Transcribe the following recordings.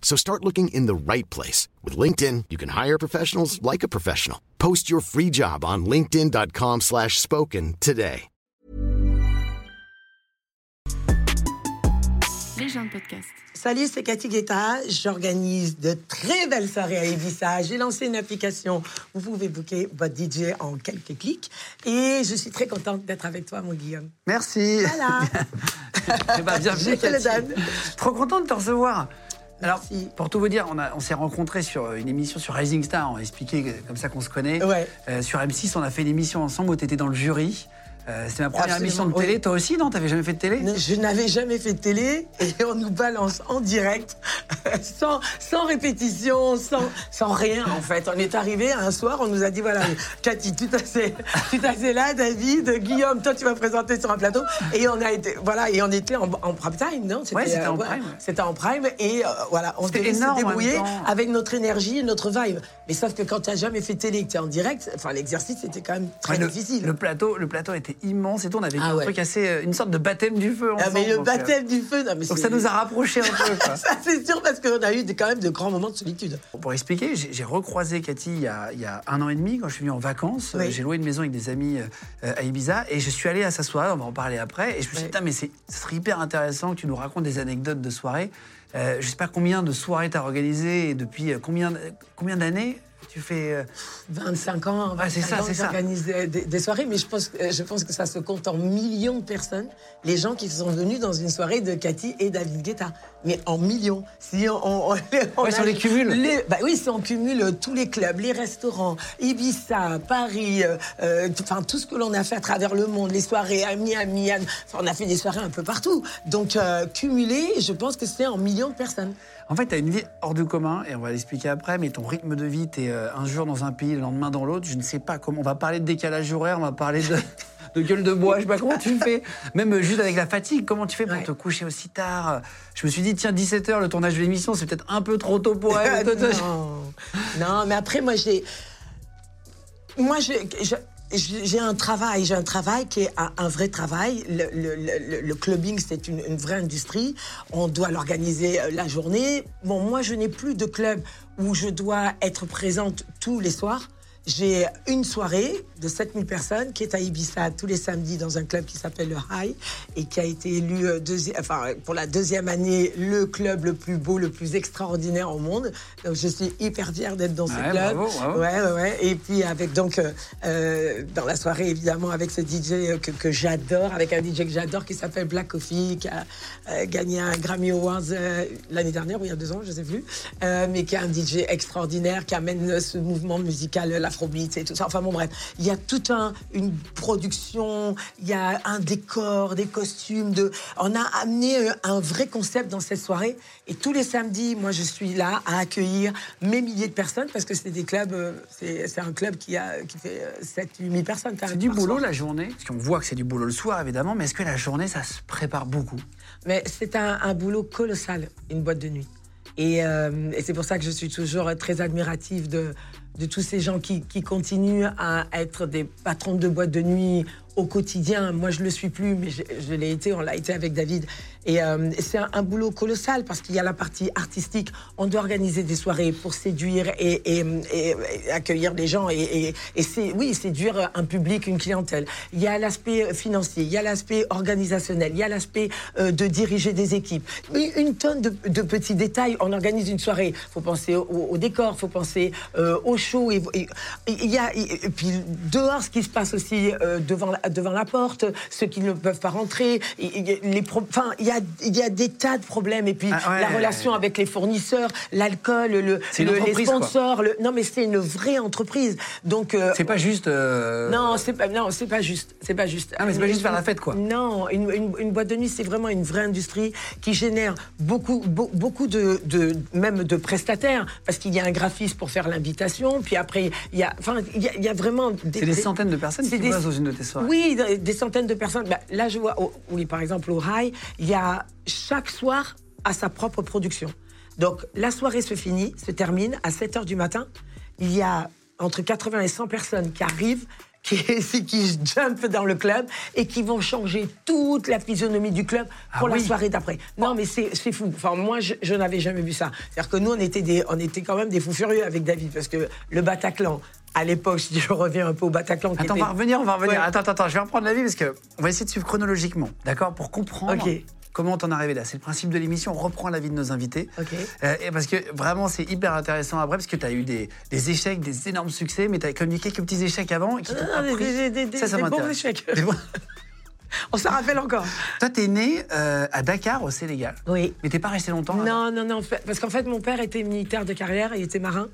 So start looking in the right place. With LinkedIn, you can hire professionals like a professional. Post your free job on linkedin.com slash spoken today. Les gens de podcast. Salut, c'est Cathy Guetta. J'organise de très belles soirées à Ibiza. J'ai lancé une application. Vous pouvez booker votre DJ en quelques clics. Et je suis très contente d'être avec toi, mon Guillaume. Merci. Voilà. Eh ben, bienvenue, Cathy. Trop content de te recevoir. Alors, Merci. pour tout vous dire, on, a- on s'est rencontrés sur une émission sur Rising Star. On a expliqué comme ça qu'on se connaît. Ouais. Euh, sur M6, on a fait une émission ensemble où tu étais dans le jury. Euh, C'était ma première Absolument, émission de télé. oui. Toi aussi, non T'avais jamais fait de télé? Je n'avais jamais fait de télé et on nous balance en direct, sans, sans répétition, sans, sans rien en fait. On est arrivé un soir, on nous a dit voilà, Cathy, tout à fait là, David, Guillaume, toi tu vas présenter sur un plateau et on a été voilà et on était en, en prime time, non? Ouais, c'était en ouais, prime, ouais. C'était en prime et euh, voilà, on devait énorme en débrouiller avec notre énergie et notre vibe. Mais sauf que quand tu n'as jamais fait de télé et que tu es en direct, enfin l'exercice c'était quand même très Ouais, le, difficile. le plateau, le plateau était immense et tout. On avait Ah un truc assez, euh, une sorte de baptême du feu Ah, mais le donc, euh, baptême du feu, non, mais Donc ça nous a rapprochés un peu. quoi. Ça, c'est sûr, parce qu'on a eu des- quand même de grands moments de solitude. Pour expliquer, j'ai recroisé Cathy il y, a, il y a un an et demi quand je suis venu en vacances. Oui. Euh, J'ai loué une maison avec des amis euh, à Ibiza et je suis allé à sa soirée, on va en parler après. Et je me suis dit, Oui. Mais c'est- hyper intéressant que tu nous racontes des anecdotes de soirée. Euh, je sais pas combien de soirées tu as organisées et depuis combien, combien d'années tu fais. euh, 25 ans, Ouais, c'est 25 ça, ans, c'est ça. j'organise des, des- des soirées, mais je pense, que- je pense que ça se compte en millions de personnes, les gens qui sont venus dans une soirée de Cathy et David Guetta. Mais en millions. Si on, on- on- on Ouais, si on les cumule. les- bah oui, si on cumule euh, tous les clubs, les restaurants, Ibiza, Paris, euh, euh, enfin tout ce que l'on a fait à travers le monde, les soirées à Miami, on a fait des soirées un peu partout. Donc euh, cumulé, je pense que c'est en millions de personnes. En fait, tu as une vie hors du commun, et on va l'expliquer après, mais ton rythme de vie, tu es un jour dans un pays, le lendemain dans l'autre. Je ne sais pas comment. On va parler de décalage horaire, on va parler de, de gueule de bois, je sais pas comment tu fais. Même euh, juste avec la fatigue, comment tu fais pour Ouais. te coucher aussi tard? Je me suis dit, tiens, 17h, le tournage de l'émission, c'est peut-être un peu trop tôt pour elle. Non. non, mais après, moi, j'ai. Moi, je- je- j'ai un travail, j'ai un travail qui est un, vrai travail. Le clubbing, c'est une, une vraie industrie. On doit l'organiser euh, la journée. Bon, moi, je n'ai plus de club où je dois être présente tous les soirs. J'ai une soirée de 7000 personnes qui est à Ibiza tous les samedis dans un club qui s'appelle le High et qui a été élu euh, enfin, pour la deuxième année le club le plus beau, le plus extraordinaire au monde. Donc je suis hyper fière d'être dans ce Ouais, club. bravo, bravo. Ouais, ouais, ouais. Et puis avec donc euh, euh, dans la soirée évidemment avec ce DJ que, que j'adore, avec un DJ que j'adore qui s'appelle Black Coffee, qui a euh, gagné un Grammy Awards euh, l'année dernière ou il y a deux ans, je sais plus, euh, mais qui est un DJ extraordinaire qui amène euh, ce mouvement musical, euh, l'afrobeat et tout ça. Enfin bon bref, il y a toute un, une production, il y a un décor, des costumes. De... On a amené euh, un vrai concept dans cette soirée. Et tous les samedis, moi, je suis là à accueillir mes milliers de personnes parce que c'est des clubs, euh, c'est un club qui, a, qui fait 7-8 000 personnes. C'est du boulot soir. la journée, parce qu'on voit que c'est du boulot le soir évidemment, mais est-ce que la journée ça se prépare beaucoup? Mais c'est un, un boulot colossal, une boîte de nuit. Et, euh, et c'est pour ça que je suis toujours très admirative de, de tous ces gens qui, continuent à être des patrons de boîtes de nuit au quotidien. Moi, je le suis plus, mais je, l'ai été, on l'a été avec David. Et euh, c'est un, boulot colossal parce qu'il y a la partie artistique. On doit organiser des soirées pour séduire et, accueillir les gens et, c'est, oui, séduire un public, une clientèle. Il y a l'aspect financier, il y a l'aspect organisationnel, il y a l'aspect euh, de diriger des équipes. Une, une tonne de, petits détails. On organise une soirée. faut penser au, au décor, faut penser euh, au chaud. Et il y a, puis dehors, ce qui se passe aussi devant, la, devant la porte, ceux qui ne peuvent pas rentrer. les pro- Enfin, il y a, y a des tas de problèmes. Et puis Ah ouais. la relation avec les fournisseurs, l'alcool, le, les sponsors. le- non, mais c'est une vraie entreprise. Donc. euh, C'est pas juste. euh, non, c'est pas, non, c'est pas juste. C'est pas juste. Ah, mais c'est pas juste faire la fête, quoi. Non, une, une- une boîte de nuit, c'est vraiment une vraie industrie qui génère beaucoup, beau- beaucoup de, de- même de prestataires, parce qu'il y a un graphiste pour faire l'invitation, puis après, il y a, enfin, il y a, il y a vraiment des, C'est des centaines de personnes c'est qui des- bossent dans une de tes soirées. Oui, des- des centaines de personnes. Bah, là, je vois, oui, par exemple, au Rail, il y a chaque soir à sa propre production. Donc, la soirée se finit, se termine à 7 h du matin. Il y a entre 80 et 100 personnes qui arrivent, qui, qui jumpent dans le club et qui vont changer toute la physionomie du club pour Ah la oui. soirée d'après. Non, mais c'est fou. Enfin, moi, je, je n'avais jamais vu ça. C'est-à-dire que nous, on était, des, on était quand même des fous furieux avec David, parce que le Bataclan, à l'époque, si je reviens un peu au Bataclan, Attends, on va revenir, on va revenir. Ouais. Attends, attends, attends, je vais reprendre la vie parce que on va essayer de suivre chronologiquement, d'accord Pour comprendre. Comment t'en arrivé là? C'est le principe de l'émission, on reprend la vie de nos invités. Euh, et parce que vraiment, c'est hyper intéressant après, parce que tu as eu des, des échecs, des énormes succès, mais tu as connu quelques petits échecs avant qui t'ont Non, non, appris. des- des- des- ça, ça des bons échecs. Bons- On s'en rappelle encore. Toi, t'es né euh, à Dakar, au Sénégal. Oui. Mais t'es pas resté longtemps. Non, non, non, parce qu'en fait, mon père était militaire de carrière, il était marin,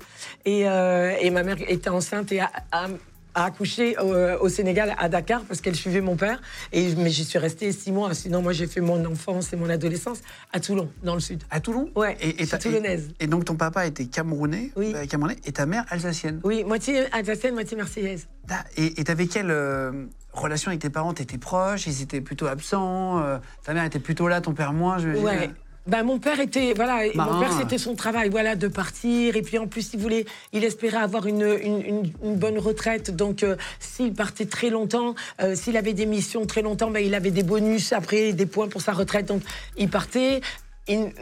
et, euh, et ma mère était enceinte et a, a- a accouché au, au Sénégal, à Dakar, parce qu'elle suivait mon père. Et, mais j'y suis restée six mois, sinon moi j'ai fait mon enfance et mon adolescence à Toulon, dans le sud. À Toulon? Ouais, et, je suis. Et, et donc ton papa était camerounais, Oui. euh, camerounais et ta mère alsacienne? Oui, moitié alsacienne, moitié marseillaise. Da- Et t'avais quelle euh, relation avec tes parents? T'étais proche? Ils étaient plutôt absents? Euh, Ta mère était plutôt là, ton père moins, je Ouais. Ben, mon père était voilà, mon père c'était son travail voilà de partir. Et puis en plus il voulait il espérait avoir une, une, une- une bonne retraite. Donc euh, s'il partait très longtemps euh, s'il avait des missions très longtemps ben, il avait des bonus après des points pour sa retraite. Donc il partait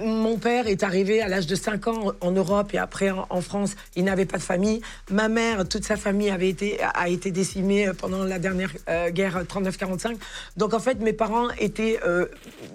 Mon père est arrivé à l'âge de 5 ans en Europe et après en, en France. Il n'avait pas de famille. Ma mère, toute sa famille avait été, a été décimée pendant la dernière euh, guerre 39-45. Donc en fait, mes parents étaient euh,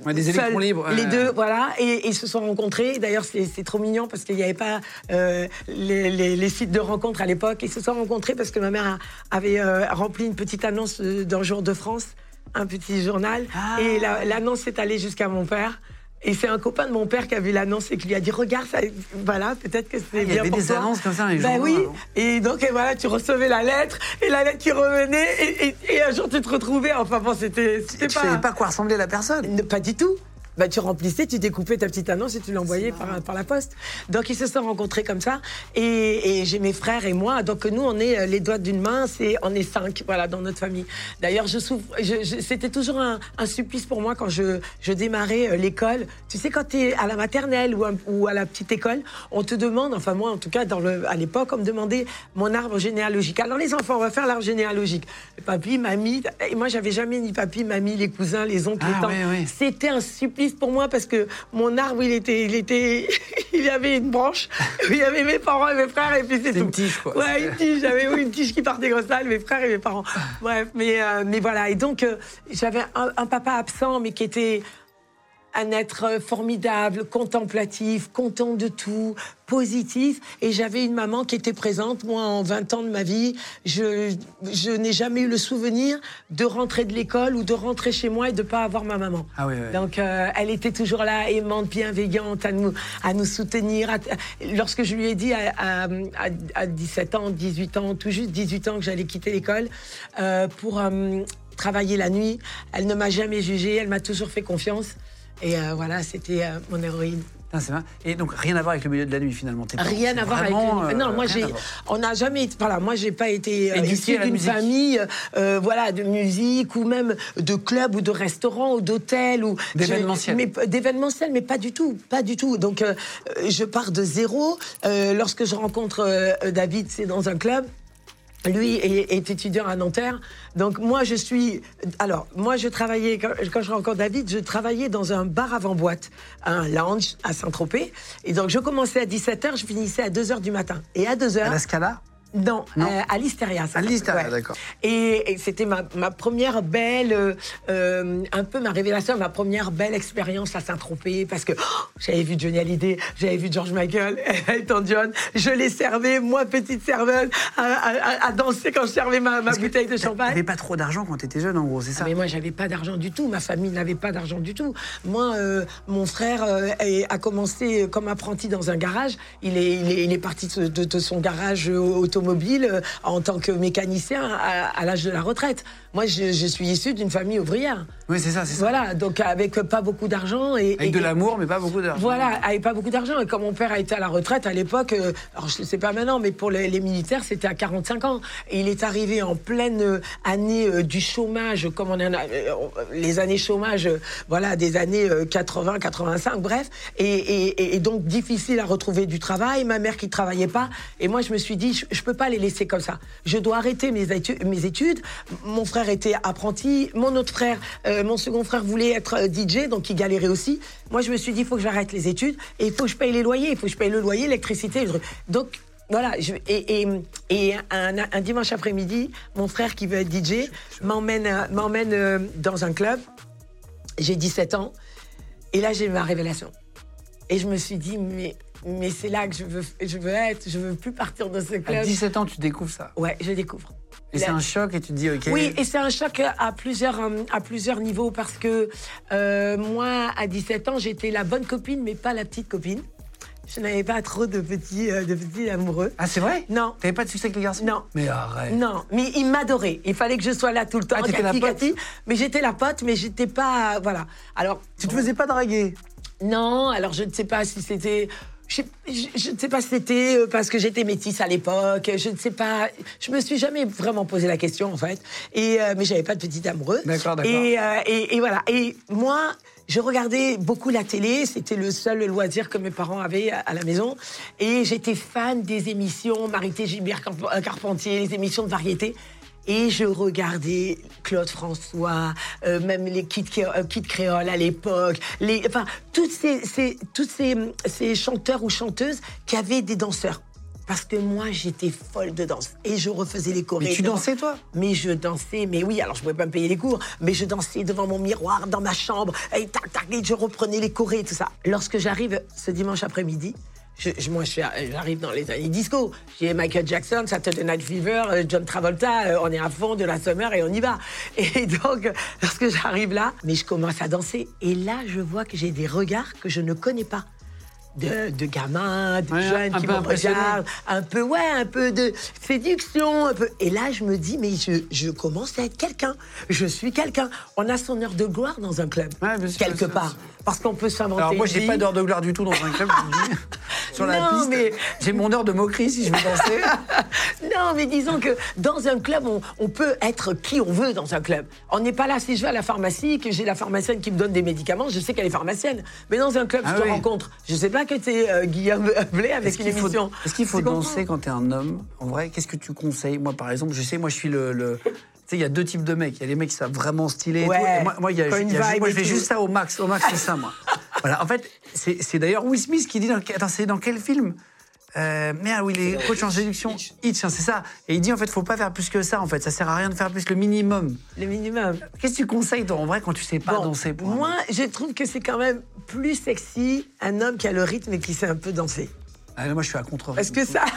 Ouais, des seuls, électrons libres, les deux, voilà, et, ils se sont rencontrés. D'ailleurs, c'est trop mignon parce qu'il n'y avait pas euh, les, les- les sites de rencontres à l'époque. Ils se sont rencontrés parce que ma mère a- avait euh, rempli une petite annonce euh, dans Jour de France, un petit journal, Ah. et la- l'annonce est allée jusqu'à mon père. Et c'est un copain de mon père qui a vu l'annonce et qui lui a dit Regarde, ça, voilà, peut-être que c'est Ah, il y bien avait pour des toi. annonces comme ça les Ben oui. Et donc, et voilà, tu recevais la lettre, et la lettre qui revenait, et, et- et un jour tu te retrouvais. Enfin bon, c'était Tu pas. savais pas quoi ressemblait la personne Ne- Pas du tout. Bah, tu remplissais, tu découpais ta petite annonce et tu l'envoyais par, par la poste. Donc, ils se sont rencontrés comme ça. Et, et j'ai mes frères et moi. Donc, nous, on est euh, les doigts d'une main. C'est, on est cinq, voilà, dans notre famille. D'ailleurs, je souffre. je- je- c'était toujours un, un supplice pour moi quand je, je démarrais euh, l'école. Tu sais, quand tu es à la maternelle ou, à- ou à la petite école, on te demande, enfin, moi, en tout cas, dans le, à l'époque, on me demandait mon arbre généalogique. Alors, les enfants, on va faire l'arbre généalogique. Papy, mamie. Et moi, j'avais jamais ni papy, mamie, les cousins, les oncles, Ah, les tantes. ouais, ouais. C'était un supplice pour moi parce que mon arbre, il était, il était, il y avait une branche, où il y avait mes parents et mes frères et puis c'est C'est tout. une tige, quoi. Ouais, une tige. J'avais oui, une tige qui partait comme ça, mes frères et mes parents. Bref, mais, euh, mais voilà. Et donc, euh, j'avais un, un papa absent, mais qui était un être euh, formidable, contemplatif, content de tout, positif. Et j'avais une maman qui était présente. Moi, en 20 ans de ma vie, je, je n'ai jamais eu le souvenir de rentrer de l'école ou de rentrer chez moi et de pas avoir ma maman. Ah oui, oui. Donc, euh, elle était toujours là, aimante, bienveillante, à nous, à nous soutenir. à- lorsque je lui ai dit à, à- à- à 17 ans, 18 ans, tout juste 18 ans que j'allais quitter l'école euh, pour euh, travailler la nuit, elle ne m'a jamais jugée, elle m'a toujours fait confiance. Et euh, voilà, c'était euh, mon héroïne. Putain, c'est vrai. Et donc rien à voir avec le milieu de la nuit finalement. tes Rien à voir vraiment, avec. euh, non, moi j'ai. On n'a jamais. été- Voilà, moi j'ai pas été euh, la d'une famille, euh, voilà, de musique ou même de club ou de restaurant ou d'hôtel ou D'événementiel. Mais d'événementiel, mais pas du tout, pas du tout. Donc je pars de zéro. Lorsque je rencontre David, c'est dans un club. Lui est, étudiant à Nanterre. Donc moi, je suis... Alors, moi, je travaillais... Quand, quand je rencontre David, je travaillais dans un bar avant-boîte, un lounge à Saint-Tropez. Et donc, je commençais à 17h, je finissais à 2h du matin. Et à 2h... À la Scala? Non, Non. euh, à l'Hystéria. ça À l'Hystéria, s'appelle, d'accord. Et, et c'était ma, ma première belle, euh, euh, un peu ma révélation, ma première belle expérience à Saint-Tropez, parce que oh, j'avais vu Johnny Hallyday, j'avais vu George Michael, Elton John, je les servais, moi petite serveuse, à, à- à danser quand je servais ma, ma bouteille de champagne. T'avais pas trop d'argent quand t'étais jeune, en gros, c'est ça Ah, mais moi, j'avais pas d'argent du tout. Ma famille n'avait pas d'argent du tout. Moi, euh, mon frère a commencé comme apprenti dans un garage. Il est, il est, il est parti de, de- de son garage euh, euh, en tant que mécanicien à l'âge de la retraite. Moi, je, je suis issu d'une famille ouvrière. Oui, c'est ça, c'est ça. Voilà, donc avec pas beaucoup d'argent. Et, Avec et- de l'amour, mais pas beaucoup d'argent. voilà, avec pas beaucoup d'argent. Et comme mon père a été à la retraite à l'époque, euh, alors je ne sais pas maintenant, mais pour les, les militaires, c'était à 45 ans. Et il est arrivé en pleine euh, année euh, du chômage, comme on en a, euh, les années chômage, euh, voilà, des années euh, 80, 85, bref. Et, et- et donc difficile à retrouver du travail. Ma mère qui travaillait pas. Et moi, je me suis dit, je, je peux pas les laisser comme ça. Je dois arrêter mes études. Mes études. Mon frère était apprenti. Mon autre frère, euh, mon second frère voulait être euh, DJ, donc il galérait aussi. Moi, je me suis dit, il faut que j'arrête les études et il faut que je paye les loyers. Il faut que je paye le loyer, l'électricité. Donc, voilà, je- et, et, et un, un dimanche après-midi, mon frère qui veut être DJ m'emmène euh, m'emmène dans un club. J'ai 17 ans. Et là, j'ai ma révélation. Et je me suis dit, mais, mais c'est là que je veux, je veux être. Je veux plus partir de ce À club. 17 ans, tu découvres ça. Ouais, je découvre. Et c'est un choc et tu te dis, ok. Oui, et c'est un choc à plusieurs, euh, à plusieurs niveaux parce que euh, moi, à 17 ans, j'étais la bonne copine, mais pas la petite copine. Je n'avais pas trop de petits, euh, de petits amoureux. Ah, c'est vrai? Non. T'avais pas de succès avec les garçons Non. Mais arrête. Non, mais il m'adorait. Il fallait que je sois là tout le temps. Ah, t'étais la pote? Cathy. Mais j'étais la pote, mais j'étais pas. Voilà. Alors. Tu te faisais pas draguer? Non, alors je ne sais pas si c'était. Je, je- je ne sais pas si c'était euh, parce que j'étais métisse à l'époque. Je ne sais pas. Je me suis jamais vraiment posé la question en fait. Et euh, mais j'avais pas de petit amoureux. D'accord, d'accord. Et, euh, et, et voilà. Et moi, je regardais beaucoup la télé. C'était le seul loisir que mes parents avaient à, à la maison. Et j'étais fan des émissions Marité Gilbert euh, Carpentier, les émissions de variété. Et je regardais Claude François, euh, même les kits, euh, kits créoles à l'époque, les, enfin, toutes ces, ces, toutes ces, ces chanteurs ou chanteuses qui avaient des danseurs. Parce que moi, j'étais folle de danse. Et je refaisais les chorés. Mais tu dansais, toi? Mais je dansais, mais oui, alors je pouvais pas me payer les cours, mais je dansais devant mon miroir, dans ma chambre, et tac, tac, et je reprenais les chorés et tout ça. Lorsque j'arrive ce dimanche après-midi, je, je- moi, suis- j'arrive dans les années disco. J'ai Michael Jackson, Saturday Night Fever, euh, John Travolta, euh, on est à fond de la summer et on y va. Et donc, lorsque j'arrive là, mais je commence à danser. Et là, je vois que j'ai des regards que je ne connais pas. De, de gamins, de Ouais, jeunes un qui peu me regardent, un peu, ouais, un peu de séduction, un peu. Et là, je me dis, mais je, je commence à être quelqu'un. Je suis quelqu'un. On a son heure de gloire dans un club, Ouais, quelque sûr, part. Parce qu'on peut s'inventer. Alors moi, j'ai pas d'heure de gloire du tout dans un club. Sur la Non, piste, mais- j'ai mon heure de moquerie si je veux danser. Non, mais disons que dans un club, on, on peut être qui on veut dans un club. On n'est pas là si je vais à la pharmacie, que j'ai la pharmacienne qui me donne des médicaments, je sais qu'elle est pharmacienne. Mais dans un club, Ah je te rencontre. Je sais pas que tu es Guillaume Blé avec Est-ce une qu'il faut, émission. est-ce qu'il faut danser quand t'es un homme En vrai, qu'est-ce que tu conseilles? Moi, par exemple, je sais, moi, je suis le. le- tu sais, il y a deux types de mecs. Il y a les mecs qui savent vraiment stylé. et Ouais. tout. Et moi, moi, il y a, y a moi, et je fais juste ça au max. Au max, c'est ça, moi. voilà. En fait, c'est c'est d'ailleurs Will Smith qui dit. Dans, attends, c'est dans quel film? Euh, merde, où il est coach en séduction. Hitch, hein, c'est ça. Et il dit en fait, faut pas faire plus que ça. En fait, ça sert à rien de faire plus le minimum. Le minimum. Qu'est-ce que tu conseilles, toi, en vrai, quand tu sais pas Bon, danser pour Moi, je trouve que c'est quand même plus sexy un homme qui a le rythme et qui sait un peu danser. Ah, Moi, je suis à contre. Parce que ça.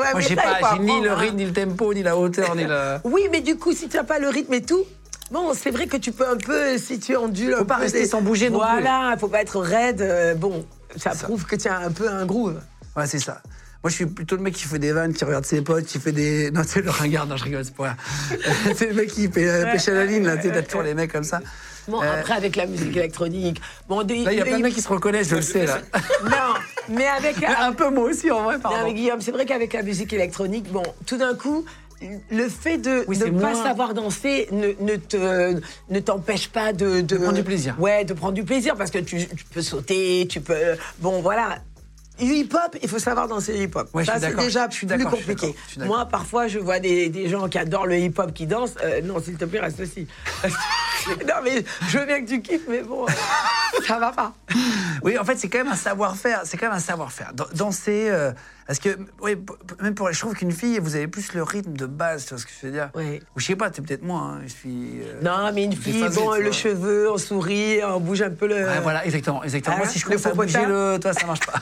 Ouais, Moi, j'ai pas, ni le hein. rythme, ni le tempo, ni la hauteur, ni la. Oui, mais du coup, si tu n'as pas le rythme et tout, bon, c'est vrai que tu peux un peu, si tu ondules. Faut un pas rester sans bouger non plus. Voilà, faut pas être raide. euh, bon, ça, prouve que tu as un peu un groove. Ouais, c'est ça. Moi, je suis plutôt le mec qui fait des vannes, qui regarde ses potes, qui fait des. Non, c'est le ringard, non, je rigole, c'est pas c'est le mec qui fait euh, pêche à la ligne, là, tu sais, t'as toujours les mecs comme ça. Bon, Euh, après, avec la musique électronique. Bon, de- Là, il y a plein de mecs qui se reconnaissent, je le sais, là. Non, mais avec. Un peu moi aussi, en vrai, Non, pardon. mais Guillaume, c'est vrai qu'avec la musique électronique, bon, tout d'un coup, le fait de Oui, ne pas moins- savoir danser ne, ne te ne t'empêche pas de, De prendre du plaisir. Ouais, de prendre du plaisir parce que tu, tu peux sauter, tu peux. Bon, voilà. Hip-hop, il faut savoir danser hip-hop. Ouais, Ça, c'est déjà je suis plus compliqué. Moi, parfois, je vois des, des gens qui adorent le hip-hop qui dansent. Euh, non, s'il te plaît, reste aussi. non, mais je veux bien que tu kiffes, mais bon. ça va pas. Oui, en fait, c'est quand même un savoir-faire. C'est quand même un savoir-faire. Dan- Danser, euh, parce que, oui, même pour, je trouve qu'une fille, vous avez plus le rythme de base, tu vois ce que je veux dire Oui. Ou je sais pas, t'es peut-être moi. hein, je suis. euh, Non, mais une fille, bon, le vois. cheveu, on sourit, on bouge un peu le. Ouais, voilà, exactement, exactement. Hein, Moi, si je commence à bouger le, toi, ça marche pas.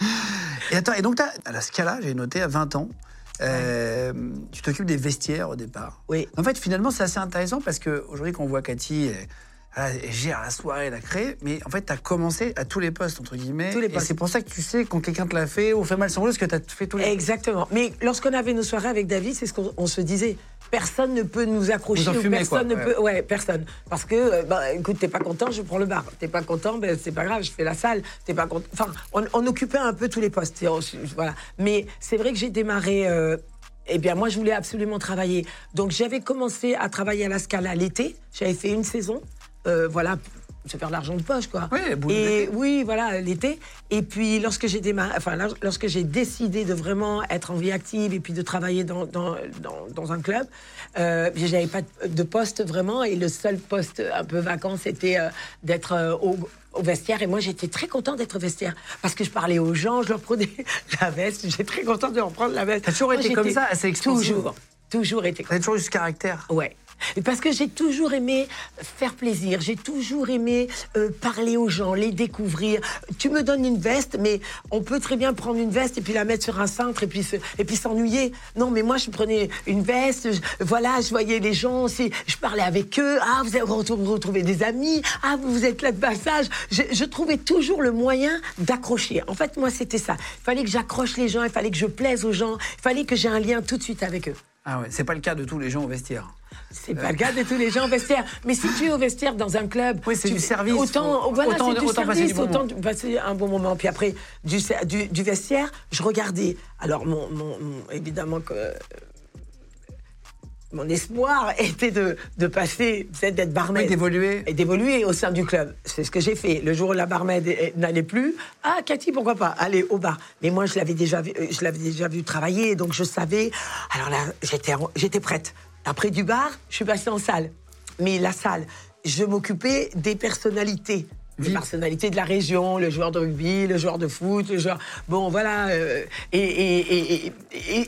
et attends, et donc t'as- à la Scala, j'ai noté à 20 ans, euh, tu t'occupes des vestiaires au départ. Oui. En fait, finalement, c'est assez intéressant parce qu'aujourd'hui, quand on voit Cathy, elle, gère la soirée, elle a créé, mais en fait, tu as commencé à tous les postes, entre guillemets. Tous les Et postes. c'est pour ça que tu sais quand quelqu'un te l'a fait ou fait mal son boulot, parce que tu as fait tous les Exactement. Mais lorsqu'on avait nos soirées avec David, c'est ce qu'on on se disait. Personne ne peut nous accrocher. Ou personne quoi, ne ouais. peut. Ouais, personne. Parce que, euh, bah, écoute, t'es pas content, je prends le bar. T'es pas content, ben c'est pas grave, je fais la salle. T'es pas content. Enfin, on, on occupait un peu tous les postes. On- voilà. Mais c'est vrai que j'ai démarré. euh, eh bien, moi, je voulais absolument travailler. Donc, j'avais commencé à travailler à la Scala l'été. J'avais fait une saison. Euh, voilà, vais faire de l'argent de poche, quoi. Oui, Et oui, voilà, l'été. Et puis, lorsque j'ai enfin, lorsque j'ai décidé de vraiment être en vie active et puis de travailler dans, dans, dans, dans un club, euh, j'avais pas de- poste vraiment. Et le seul poste un peu vacant, c'était euh, d'être euh, au, au vestiaire. Et moi, j'étais très contente d'être vestiaire parce que je parlais aux gens, je leur prenais la veste. J'étais très contente de leur prendre la veste. T'as toujours Moi, été comme ça, assez. Toujours, toujours été T'as toujours eu ce caractère? Ouais. Parce que j'ai toujours aimé faire plaisir, j'ai toujours aimé euh, parler aux gens, les découvrir. Tu me donnes une veste, mais on peut très bien prendre une veste et puis la mettre sur un cintre et puis et puis s'ennuyer. Non, mais moi je prenais une veste, je- voilà, je voyais les gens, je parlais avec eux. Ah, vous avez retrou- retrouvé des amis. Ah, vous êtes là de passage. Je, je trouvais toujours le moyen d'accrocher. En fait, moi c'était ça. Il fallait que j'accroche les gens, il fallait que je plaise aux gens, il fallait que j'ai un lien tout de suite avec eux. Ah ouais, c'est pas le cas de tous les gens au vestiaire. C'est pas le cas de tous les gens au vestiaire. Mais si tu es au vestiaire dans un club. Oui, c'est tu- du service. Autant, voilà, autant- du autant passer du autant un bon moment. Puis après, du, ser- du, du vestiaire, je regardais. Alors, mon, mon- mon- évidemment que. Mon espoir était de, de passer, peut-être d'être barmaid. Oui, d'évoluer. Et d'évoluer au sein du club. C'est ce que j'ai fait. Le jour où la barmaid n'allait plus, ah, Cathy, pourquoi pas? Aller au bar. Mais moi, je l'avais déjà vu, euh, je l'avais déjà vu travailler, donc je savais. Alors là, j'étais, j'étais prête. Après du bar, je suis passée en salle. Mais la salle, je m'occupais des personnalités. Les personnalités de la région, le joueur de rugby, le joueur de foot, le joueur. Bon, voilà. euh, et et- et-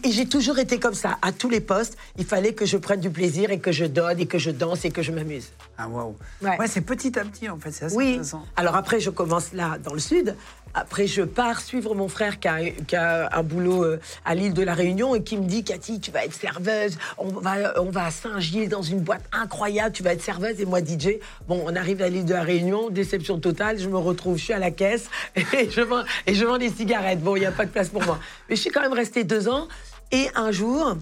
et- j'ai toujours été comme ça. À tous les postes, il fallait que je prenne du plaisir et que je donne et que je danse et que je m'amuse. Ah waouh. Ouais. Ouais, c'est petit à petit en fait, c'est assez Oui. intéressant. Alors après, je commence là, dans le sud. Après, je pars suivre mon frère qui a, un boulot euh, à l'île de la Réunion et qui me dit Cathy, tu vas être serveuse. On va, on va à Saint-Gier dans une boîte incroyable. Tu vas être serveuse et moi DJ. Bon, on arrive à l'île de la Réunion, déception totale. Je me retrouve, je suis à la caisse et je vends, et je vends des cigarettes. Bon, il n'y a pas de place pour moi. Mais je suis quand même restée deux ans. Et un jour,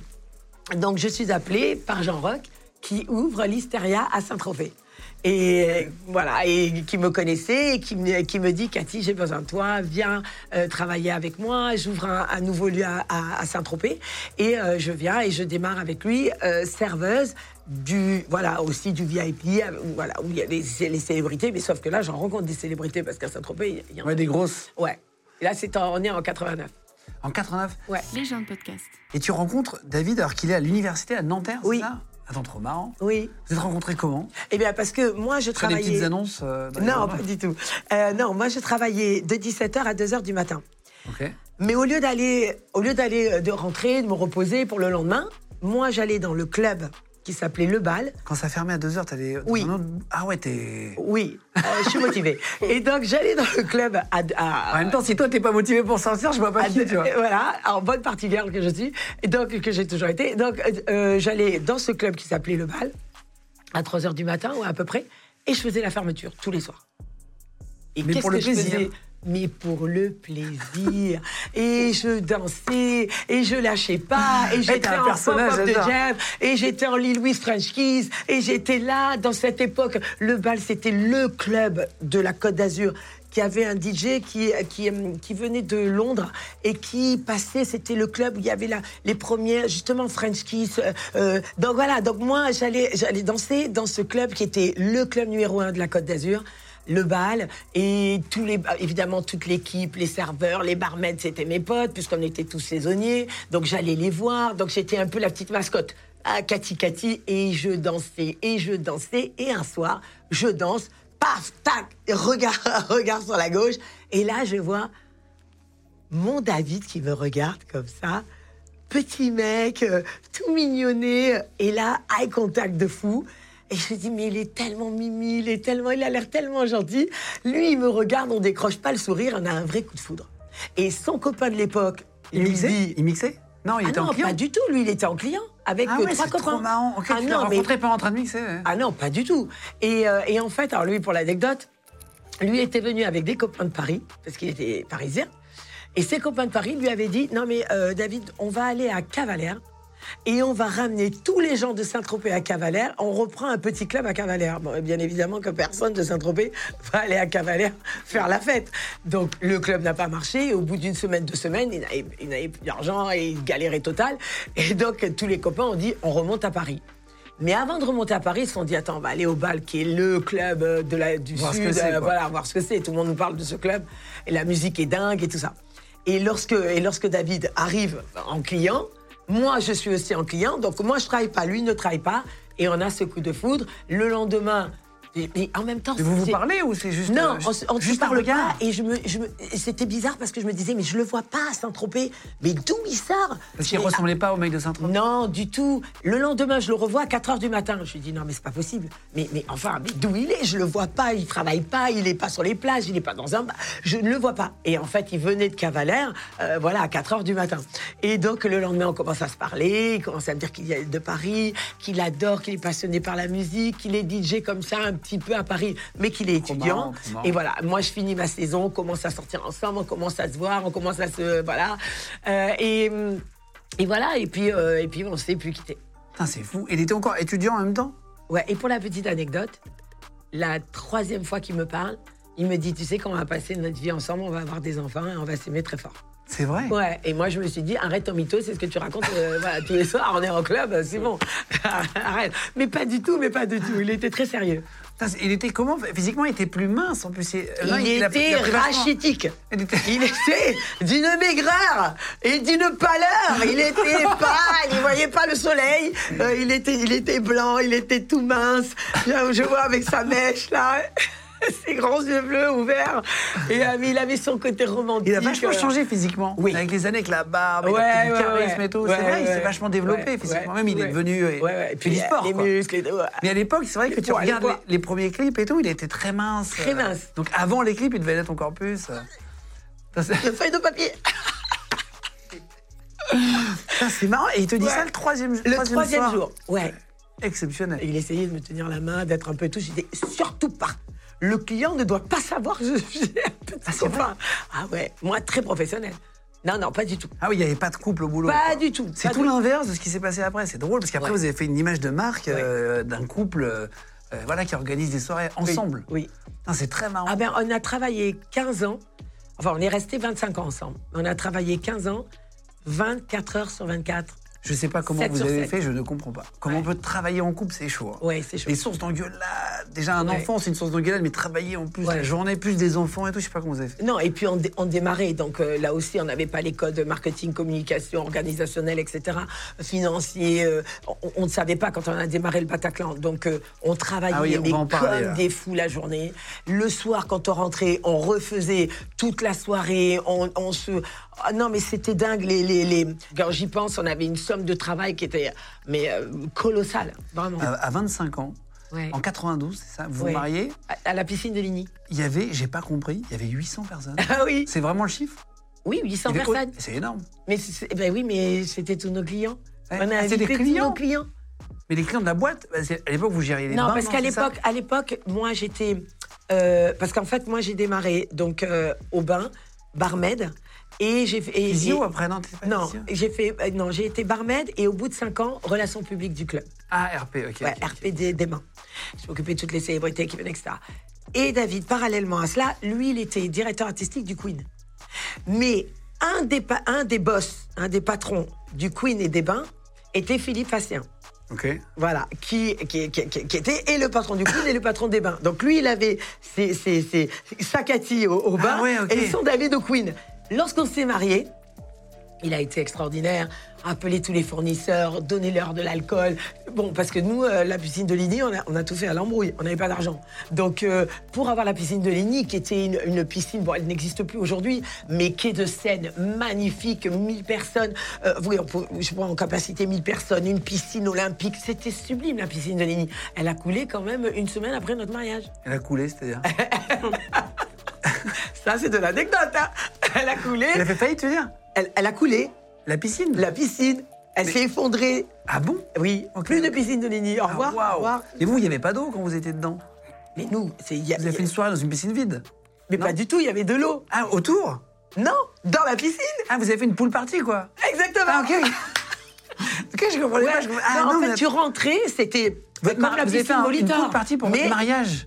donc je suis appelée par Jean Roch qui ouvre l'Hysteria à Saint-Tropez. Et voilà, et qui me connaissait et qui me, qui me dit Cathy, j'ai besoin de toi, viens euh, travailler avec moi. J'ouvre un, un nouveau lieu à, à- à Saint-Tropez et euh, je viens et je démarre avec lui euh, serveuse du voilà aussi du VIP voilà où il y a les, les célébrités mais sauf que là j'en rencontre des célébrités parce qu'à Saint-Tropez il y en a Ouais, des grosses. ouais et là c'est en- on est en 89 En 89. ouais Les gens de podcast. Et tu rencontres David alors qu'il est à l'université à Nanterre, c'est Oui. ça? Attends, trop marrant. oui. Vous êtes rencontrés comment? Eh bien parce que moi je Sur des travaillais petites annonces euh, non pas? du tout. Euh, non moi je travaillais de 17h à 2h du matin. Ok. Mais au lieu d'aller, au lieu d'aller euh, de rentrer, de me reposer pour le lendemain, moi j'allais dans le club qui s'appelait Le Bal. Quand ça fermait à 2h, t'allais. dans Oui. autre- Ah ouais, t'es. Oui, euh, je suis motivée. Et donc j'allais dans le club à, à- En même temps, si toi t'es pas motivé pour sortir, je vois pas à- qui, tu vois. voilà, en bonne partie girl que je suis, et donc que j'ai toujours été. Donc euh, euh, j'allais dans ce club qui s'appelait Le Bal à 3 h du matin ou à peu près, et je faisais la fermeture tous les soirs. Et Mais pour le que plaisir. Mais pour le plaisir. Et je dansais, et je lâchais pas, et j'étais un en personnage, de jam, et j'étais en Lil Louise French Kiss, et j'étais là, dans cette époque. Le bal, c'était le club de la Côte d'Azur qui avait un DJ qui, qui, euh, qui venait de Londres et qui passait, c'était le club où il y avait la, les premières, justement, French Kiss. euh, euh, donc voilà, donc moi, j'allais j'allais danser dans ce club qui était le club numéro un de la Côte d'Azur le bal et les évidemment toute l'équipe, les serveurs, les barmaids, c'était mes potes puisqu'on était tous saisonniers. Donc j'allais les voir. Donc j'étais un peu la petite mascotte. Ah, Cathy Cathy et je dansais et je dansais et un soir je danse paf, tac, regard, regard sur la gauche. Et là, je vois mon David qui me regarde comme ça. Petit mec, euh, tout mignonné. Et là, eye contact de fou. Et je me dis, mais il est tellement mimi, il est tellement, il a l'air tellement gentil. Lui, il me regarde, on décroche pas le sourire, on a un vrai coup de foudre. Et son copain de l'époque, Il lui mixait dit, Il mixait Non, il ah était en non, client. pas du tout. Lui, il était en client avec Ah ouais, trois copains. trop marrant. Ah tu non, mais pas en train de mixer. ouais. ah non, pas du tout. Et, euh, et en fait, alors lui, pour l'anecdote, lui était venu avec des copains de Paris, parce qu'il était parisien. Et ses copains de Paris lui avaient dit Non, mais euh, David, on va aller à Cavalère et on va ramener tous les gens de Saint-Tropez à Cavalère. On reprend un petit club à Cavalère. Bon, bien évidemment que personne de Saint-Tropez va aller à Cavalère faire la fête. Donc le club n'a pas marché. Et au bout d'une semaine, deux semaines, il n'avait plus d'argent et il galérait total. Et donc tous les copains ont dit On remonte à Paris. Mais avant de remonter à Paris, ils se sont dit attends, on va aller au bal, qui est le club euh, de la, du Voir Sud, euh, voilà, voir ce que c'est. Tout le monde nous parle de ce club. Et la musique est dingue et tout ça. Et lorsque, et lorsque David arrive en client, moi, je suis aussi en client. Donc, moi, je travaille pas, lui ne travaille pas. Et on a ce coup de foudre. Le lendemain, et, et en même temps... Mais vous vous parlez ou c'est juste. non, euh, on, on juste parle pas. Et je me, je me- c'était bizarre parce que je me disais, mais je le vois pas à Saint-Tropez. Mais d'où il sort Parce qu'il ressemblait pas au mec de Saint-Tropez. non, du tout. Le lendemain, je le revois à 4 h du matin. Je lui dis, non, mais c'est pas possible. Mais, mais enfin, mais d'où il est? Je le vois pas. Il travaille pas. Il est pas sur les plages. Il est pas dans un bar. Je ne le vois pas. Et en fait, il venait de Cavalère, euh, voilà, à 4 h du matin. Et donc, le lendemain, on commence à se parler. Il commence à me dire qu'il est de Paris, qu'il adore, qu'il est passionné par la musique, qu'il est DJ comme ça, un petit peu à Paris, mais qu'il est étudiant. Et voilà, moi, je finis ma saison. On commence à sortir ensemble. On commence à se voir. On commence à se. Voilà. Euh, et. et voilà, et puis, euh, et puis on s'est plus quitté. C'est fou. Il était encore étudiant en même temps? Ouais, et pour la petite anecdote, la troisième fois qu'il me parle, il me dit, tu sais, quand on va passer notre vie ensemble, on va avoir des enfants et on va s'aimer très fort. C'est vrai? Ouais, et moi je me suis dit, arrête ton mytho, c'est ce que tu racontes euh, voilà, tous les soirs, on est en club, c'est bon. arrête. Mais pas du tout, mais pas du tout. Il était très sérieux. Il était comment Physiquement, il était plus mince en plus. Il, Il, a- était il rachitique. Il était- Il était d'une maigreur et d'une pâleur. Il était pâle, il voyait pas le soleil. Euh, il, était, il était blanc, il était tout mince. Je, je vois avec sa mèche là, ses grands yeux bleus ouverts. Et euh, mais il avait son côté romantique. Il a vachement euh, changé physiquement. Oui. Avec les années, avec la barbe, Ouais, avec le ouais, charisme ouais. et tout. Ouais, c'est vrai, il s'est vachement développé physiquement. Même, il est devenu. euh. Et puis du sport. les quoi. muscles et tout. Mais à l'époque, c'est vrai que tu regardes les, les premiers clips et tout, il était très mince. Très mince. Donc avant les clips, il devait l'être encore plus. Une feuille de papier. C'est marrant. Et il te dit ça le troisième, Le troisième jour. Ouais. Exceptionnel. Et il essayait de me tenir la main, d'être un peu tout. J'ai dit surtout pas. Le client ne doit pas savoir que je suis un petit Ah, c'est copain. Ah ouais, moi très professionnel. Non, non, pas du tout. Ah oui, il n'y avait pas de couple au boulot. Pas quoi. du tout, C'est tout l'inverse de ce qui s'est passé après. C'est drôle parce qu'après, Ouais. vous avez fait une image de marque euh, d'un couple euh, euh, voilà, qui organise des soirées ensemble. Oui. Putain, C'est très marrant. Ah ben, on a travaillé 15 ans. Enfin, on est resté 25 ans ensemble. On a travaillé 15 ans, 24 heures sur 24. Je sais pas comment vous avez fait, je ne comprends pas. Comment on peut travailler en couple, c'est chaud. hein. Ouais, c'est chaud. Les sources d'engueulade. Déjà, un Ouais. enfant, c'est une source d'engueulade, mais travailler en plus la journée, plus des enfants et tout, je sais pas comment vous avez fait. Non, et puis on, dé- on démarrait, donc euh, là aussi, on n'avait pas les codes marketing, communication, organisationnel, etc., financiers. euh, on, on ne savait pas quand on a démarré le Bataclan. Donc euh, on travaillait Ah oui, on parler, comme des fous la journée. Le soir, quand on rentrait, on refaisait toute la soirée. On, on se... Ah non, mais c'était dingue. Les, les, les... Quand j'y pense, on avait une somme de travail qui était mais, euh, colossale, vraiment. À, à 25 ans, Ouais. en 92, c'est ça, vous Ouais. vous mariez, À, à la piscine de Ligny. il y avait, j'ai pas compris, il y avait 800 personnes. Ah oui, c'est vraiment le chiffre? Oui, 800 Il est- personnes. C'est énorme. Mais ben oui, mais c'était tous nos clients. Ouais. On a Ah, des invité tous clients nos clients. Mais les clients de la boîte, c'est- à l'époque, vous gériez les Non, bains, parce qu'à l'époque, à l'époque, moi j'étais, euh, parce qu'en fait, moi j'ai démarré donc euh, au bain, barmaid, et j'ai fait. Physio après, non Non, j'ai fait, euh, non, j'ai été barmaid et au bout de cinq ans, relations publiques du club. Ah, RP, ok. Ouais. RP des, des mains. Je m'occupais de toutes les célébrités qui venaient, etc. Et David, parallèlement à cela, lui, il était directeur artistique du Queen. Mais un des, un des boss, un des patrons du Queen et des Bains était Philippe Fassien. Ok. Voilà, qui, qui, qui, était et le patron du Queen et le patron des bains. Donc lui, il avait ses, ses, ses Sakati au, au bain Ah ouais, ok. et son David au Queen. Lorsqu'on s'est mariés, Il a été extraordinaire. Appeler tous les fournisseurs, donner leur de l'alcool. Bon, parce que nous, euh, la piscine de Ligny, on a, on a tout fait à l'embrouille. On n'avait pas d'argent. Donc, euh, pour avoir la piscine de Ligny, qui était une, une piscine, bon, elle n'existe plus aujourd'hui, mais qui est de scène magnifique, 1000 personnes. Euh, oui, on peut- je vois en capacité 1000 personnes, une piscine olympique. C'était sublime, la piscine de Ligny. Elle a coulé quand même une semaine après notre mariage. Elle a coulé, c'est-à-dire. Ça, c'est de l'anecdote, hein. Elle a coulé. Elle a fait faillite, tu veux dire? Elle, elle a coulé. La piscine? La piscine, elle s'est effondrée. Ah bon? Oui, plus de piscine de Ligny. Au Ah, revoir. waouh. Au revoir. Mais vous, il n'y avait pas d'eau quand vous étiez dedans? Mais nous, c'est. il y a- Vous avez fait une soirée dans une piscine vide? Mais pas du tout, il y avait de l'eau. Ah, autour? Non, dans la piscine. Ah, vous avez fait une pool party, quoi? Exactement. Ah, ok. ok, je comprenais Ouais. pas. je- Ah, Non, en fait, mais- tu rentrais, c'était Votre comme mar- la vous avez piscine fait un- une Molitor. pool party pour Mais- votre mariage?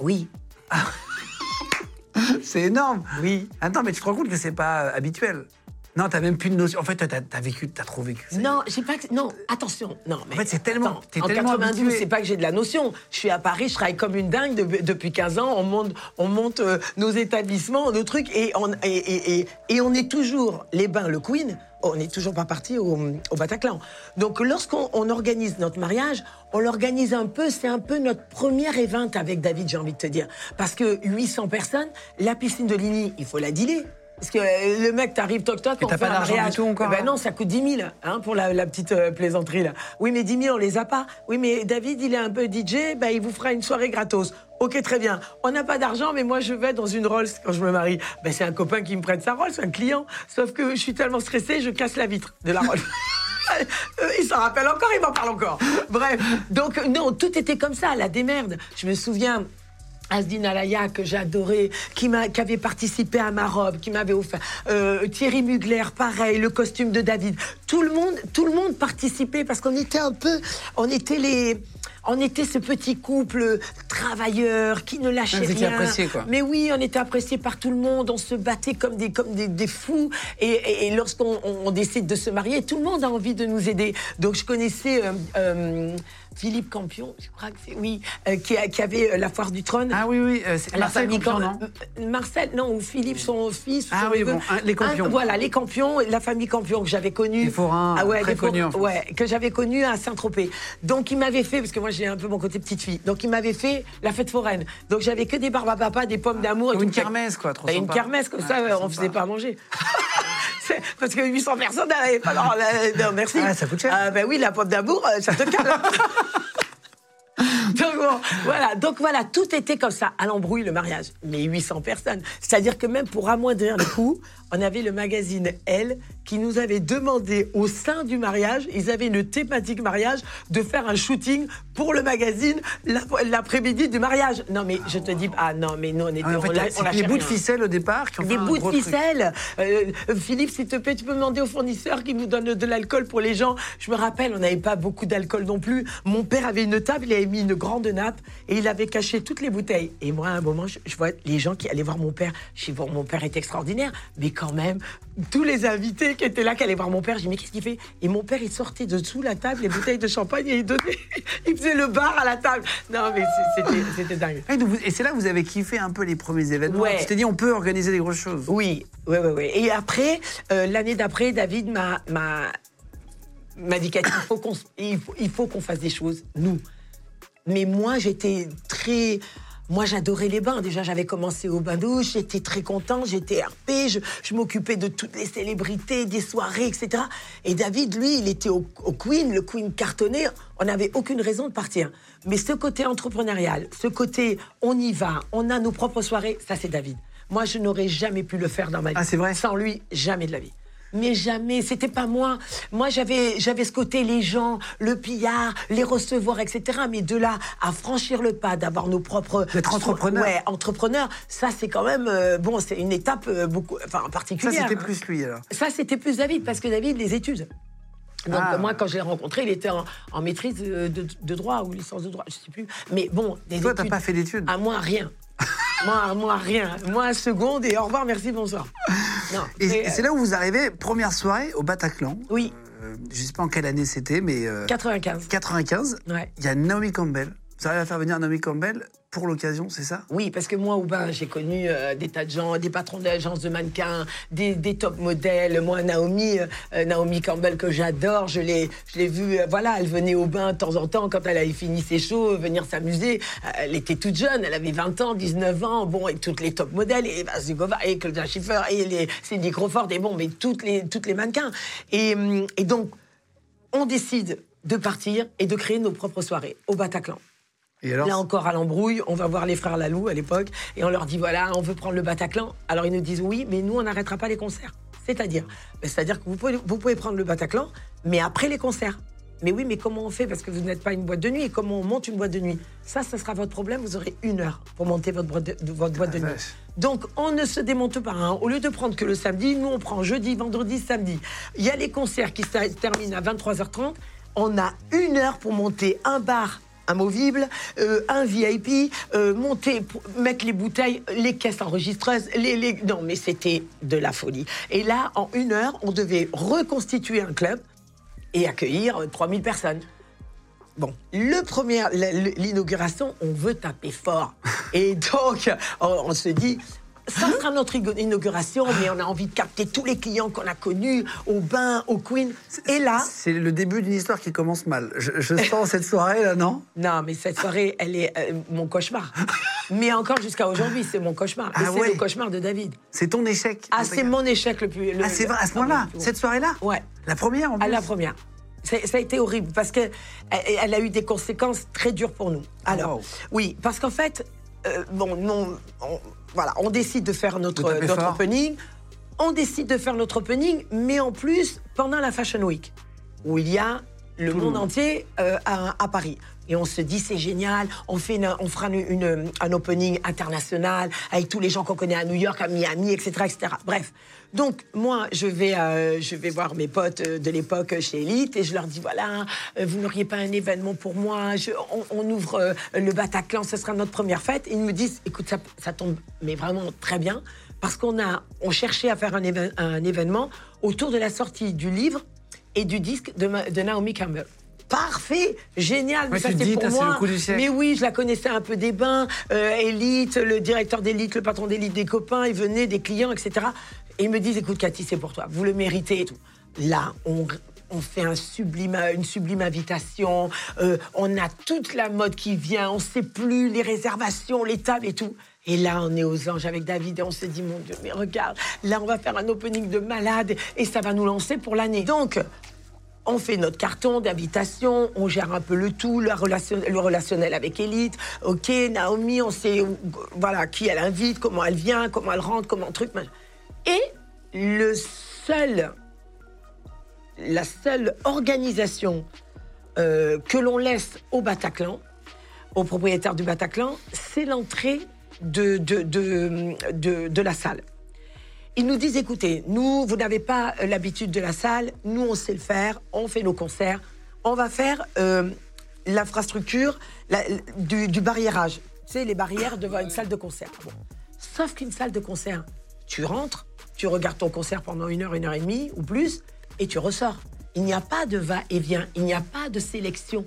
Oui, C'est énorme oui. Attends, mais tu te rends compte que c'est pas euh, habituel Non, t'as même plus de notion. En fait, t'as as vécu, t'as trop vécu. Non, j'ai pas. que- Non, attention. Non, mais. En fait, c'est tellement- Attends, en tellement 92, habitué. c'est pas que j'ai de la notion. Je suis à Paris, je travaille comme une dingue de- depuis 15 ans. On monte, on monte euh, nos établissements, nos trucs, et on, et, et- et- et on est toujours les bains, le Queen. On n'est toujours pas parti au, au Bataclan. Donc, lorsqu'on on organise notre mariage, on l'organise un peu. C'est un peu notre première event avec David, j'ai envie de te dire, parce que 800 personnes, la piscine de Ligny, il faut la dealer. Parce que euh, le mec, t'arrives toc toc, Et on t'as fait pas un d'argent du tout encore, Eh Ben hein non, ça coûte 10 000 hein, pour la, la petite euh, plaisanterie là. Oui, mais 10 000, on les a pas. Oui, mais David, il est un peu DJ, ben, il vous fera une soirée gratos. Ok, très bien. On n'a pas d'argent, mais moi, je vais dans une Rolls quand je me marie. Ben, c'est un copain qui me prête sa Rolls, un client. Sauf que je suis tellement stressée, je casse la vitre de la Rolls. Euh, il s'en rappelle encore, il m'en parle encore. Bref, donc non, tout était comme ça, la démerde. Je me souviens. Asdine Alaya, que j'adorais, qui, qui avait participé à ma robe, qui m'avait offert. Euh, Thierry Mugler, pareil, le costume de David. Tout le monde, tout le monde participait parce qu'on était un peu, on était les, on était ce petit couple travailleur qui ne lâchait Ah, étiez rien. appréciés, quoi. Mais oui, on était appréciés par tout le monde, on se battait comme des, comme des, des fous. Et, et- et lorsqu'on on- on décide de se marier, tout le monde a envie de nous aider. Donc je connaissais euh, euh, Philippe Campion, je crois que c'est, oui, euh, qui, a- qui avait euh, la foire du trône. Ah oui, oui, euh, c'est La Marcel Campion, Cam- non euh, Marcel, non, ou Philippe, son fils. Ah son oui, neveu. bon, les Campions. Un- voilà, les Campions, la famille Campion que j'avais connue. Des forains, ah ouais, très connus. Ouais, que j'avais connu à Saint-Tropez. Donc il m'avait fait, parce que moi j'ai un peu mon côté petite fille, donc il m'avait fait la fête foraine. Donc j'avais que des barbes à papa, des pommes d'amour. et une tout. Kermesse, quoi, trop Bah, Une kermesse, comme Ouais, ça, trop on sympa. faisait pas à manger. Parce que 800 personnes, avait pas. La- non, merci. Ah, ça coûte cher. Ah, ben oui, la pomme d'amour, euh, ça te cale. Donc, bon, voilà, donc voilà, tout était comme ça, à l'embrouille, le mariage. Mais 800 personnes. C'est-à-dire que même pour amoindrir le coup, on avait le magazine Elle qui nous avait demandé au sein du mariage, ils avaient une thématique mariage, de faire un shooting pour le magazine l'ap- l'après-midi du mariage. Non, mais je te dis, ah non, mais nous, on était. Ah, en fait, on on les lâchait bouts de rien. ficelle au départ qui ont Des bouts de ficelle. Euh, Philippe, s'il te plaît, tu peux demander aux fournisseurs qui nous donnent de l'alcool pour les gens. Je me rappelle, on n'avait pas beaucoup d'alcool non plus. Mon père avait une table, il avait mis une grande nappe et il avait caché toutes les bouteilles. Et moi, à un moment, je, je vois les gens qui allaient voir mon père. Je dis, bon, mon père est extraordinaire, mais quand même, tous les invités qui étaient là, qui allaient voir mon père, je dis, mais qu'est-ce qu'il fait? Et mon père, il sortait de dessous la table, les bouteilles de champagne et il donnait, il faisait le bar à la table. Non, mais c'était- dingue. Donc Et c'est là que vous avez kiffé un peu les premiers événements. Ouais. Tu t'es dit, on peut organiser des grosses choses. Oui, oui, oui, oui. Et après, euh, l'année d'après, David m'a m'a dit Cathy, il faut qu'on il faut, il faut qu'on fasse des choses nous. Mais moi, j'étais très moi, j'adorais les bains. Déjà, j'avais commencé au bain douche, j'étais très content, j'étais RP, je, je m'occupais de toutes les célébrités, des soirées, etc. Et David, lui, il était au, au Queen, le Queen cartonné, on n'avait aucune raison de partir. Mais ce côté entrepreneurial, ce côté on y va, on a nos propres soirées, ça c'est David. Moi, je n'aurais jamais pu le faire dans ma vie. Ah, c'est vrai? Sans lui, jamais de la vie. Mais jamais, c'était pas moi. Moi, j'avais, j'avais ce côté les gens, le pillard, les recevoir, etc. Mais de là à franchir le pas, d'avoir nos propres. D'être entrepreneur. Ouais, entrepreneur. Ça, c'est quand même euh, bon. C'est une étape euh, beaucoup, enfin Ça, particulière. c'était hein. plus lui, alors. Ça, c'était plus David, parce que David, les études. Donc, Ah. moi, quand je l'ai rencontré, il était en, en maîtrise de, de- droit ou licence de droit, je sais plus. Mais bon, des Toi, t'as pas fait d'études À moi, rien. moi, moi, rien. Moi, seconde et au revoir, merci, bonsoir. Non. Et c'est là où vous arrivez, première soirée au Bataclan. Oui, Euh, je sais pas en quelle année c'était, mais euh, 95. 95. Ouais. Il y a Naomi Campbell. Vous arrivez à faire venir Naomi Campbell pour l'occasion, c'est ça? Oui, parce que moi, au bain, j'ai connu euh, des tas de gens, des patrons d'agences de mannequins, des, top modèles. Moi, Naomi, euh, Naomi Campbell, que j'adore, je l'ai, je l'ai vue, euh, voilà, elle venait au bain de temps en temps quand elle avait fini ses shows, venir s'amuser. Euh, elle était toute jeune, elle avait 20 ans, 19 ans, bon, et toutes les top modèles, et Eva Zugova, et Claudia Schiffer, et les Cindy Crawford, et bon, mais toutes les, toutes les mannequins. Et, hum, et donc, on décide de partir et de créer nos propres soirées au Bataclan. Et alors Là encore à l'embrouille, on va voir les frères Lalou à l'époque et on leur dit voilà, on veut prendre le Bataclan. Alors ils nous disent oui, mais nous on n'arrêtera pas les concerts. C'est-à-dire, ben, c'est-à-dire que vous pouvez, vous pouvez prendre le Bataclan, mais après les concerts. Mais oui, mais comment on fait? Parce que vous n'êtes pas une boîte de nuit. Et comment on monte une boîte de nuit? Ça, ça sera votre problème. Vous aurez une heure pour monter votre boîte de, votre boîte de Ah, nuit. Donc, on ne se démonte pas. hein. Au lieu de prendre que le samedi, nous, on prend jeudi, vendredi, samedi. Il y a les concerts qui se terminent à 23h30. On a une heure pour monter un bar amovible, euh, un VIP, euh, monter, mettre les bouteilles, les caisses enregistreuses, les, les- Non, mais c'était de la folie. Et là, en une heure, on devait reconstituer un club et accueillir euh, 3000 personnes. Bon, le premier, l'inauguration, on veut taper fort. Et donc, on, on se dit, ça sera notre igo- inauguration, mais on a envie de capter tous les clients qu'on a connus au bain, au Queen. Et là, C'est le début d'une histoire qui commence mal. Je, je sens cette soirée là, non? Non, mais cette soirée, elle est euh, mon cauchemar. Mais encore jusqu'à aujourd'hui, c'est mon cauchemar. Ah c'est ouais. le cauchemar de David. C'est ton échec. Ah, c'est mon échec le plus. le- Ah, c'est vrai, à ce moment-là le- Cette soirée-là? Ouais. La première en À plus? la première. Ça a été horrible parce qu'elle elle a eu des conséquences très dures pour nous. Alors, oui, parce qu'en fait, euh, bon, non, on, voilà, on décide de faire notre, De notre opening. On décide de faire notre opening, mais en plus, pendant la Fashion Week, où il y a le Tout monde monde. entier euh, à, à Paris. Et on se dit, c'est génial, on, fait une- on fera une- une- un opening international avec tous les gens qu'on connaît à New York, à Miami, etc. etc. Bref. Donc, moi, je vais, euh, je vais voir mes potes euh, de l'époque chez Elite et je leur dis, voilà, euh, vous n'auriez pas un événement pour moi Je- on, on ouvre le Bataclan, ce sera notre première fête. Et ils me disent, écoute, ça, ça tombe mais vraiment très bien parce qu'on a, on cherchait à faire un, éve- un événement autour de la sortie du livre et du disque de, Ma- de Naomi Campbell. Parfait, génial, mais Ouais, ça tu te c'est pour moi. le coup du siècle. Mais oui, je la connaissais un peu des bains, euh, Elite, le directeur d'Elite, le patron d'Elite, des copains, ils venaient, des clients, etc. Et ils me disent, écoute Cathy, c'est pour toi, vous le méritez tout. Là, on, on fait une sublime invitation, euh, on a toute la mode qui vient, on sait plus les réservations, les tables et tout. Et là, on est aux anges avec David et on se dit, mon Dieu, mais regarde, là, on va faire un opening de malade et ça va nous lancer pour l'année. Donc, on fait notre carton d'invitation, on gère un peu le tout, le, relation- le relationnel avec Elite. Ok, Naomi, on sait voilà qui elle invite, comment elle vient, comment elle rentre, comment truc. Et la seule organisation euh, que l'on laisse au Bataclan, au propriétaire du Bataclan, c'est l'entrée de, de, de, de- la salle. Ils nous disent, écoutez, nous, vous n'avez pas l'habitude de la salle, nous, on sait le faire, on fait nos concerts, on va faire euh, l'infrastructure du, du barriérage. Tu sais, les barrières devant une salle de concert. Sauf qu'une salle de concert, tu rentres, tu regardes ton concert pendant une heure, une heure et demie ou plus, et tu ressors. Il n'y a pas de va-et-vient, il n'y a pas de sélection.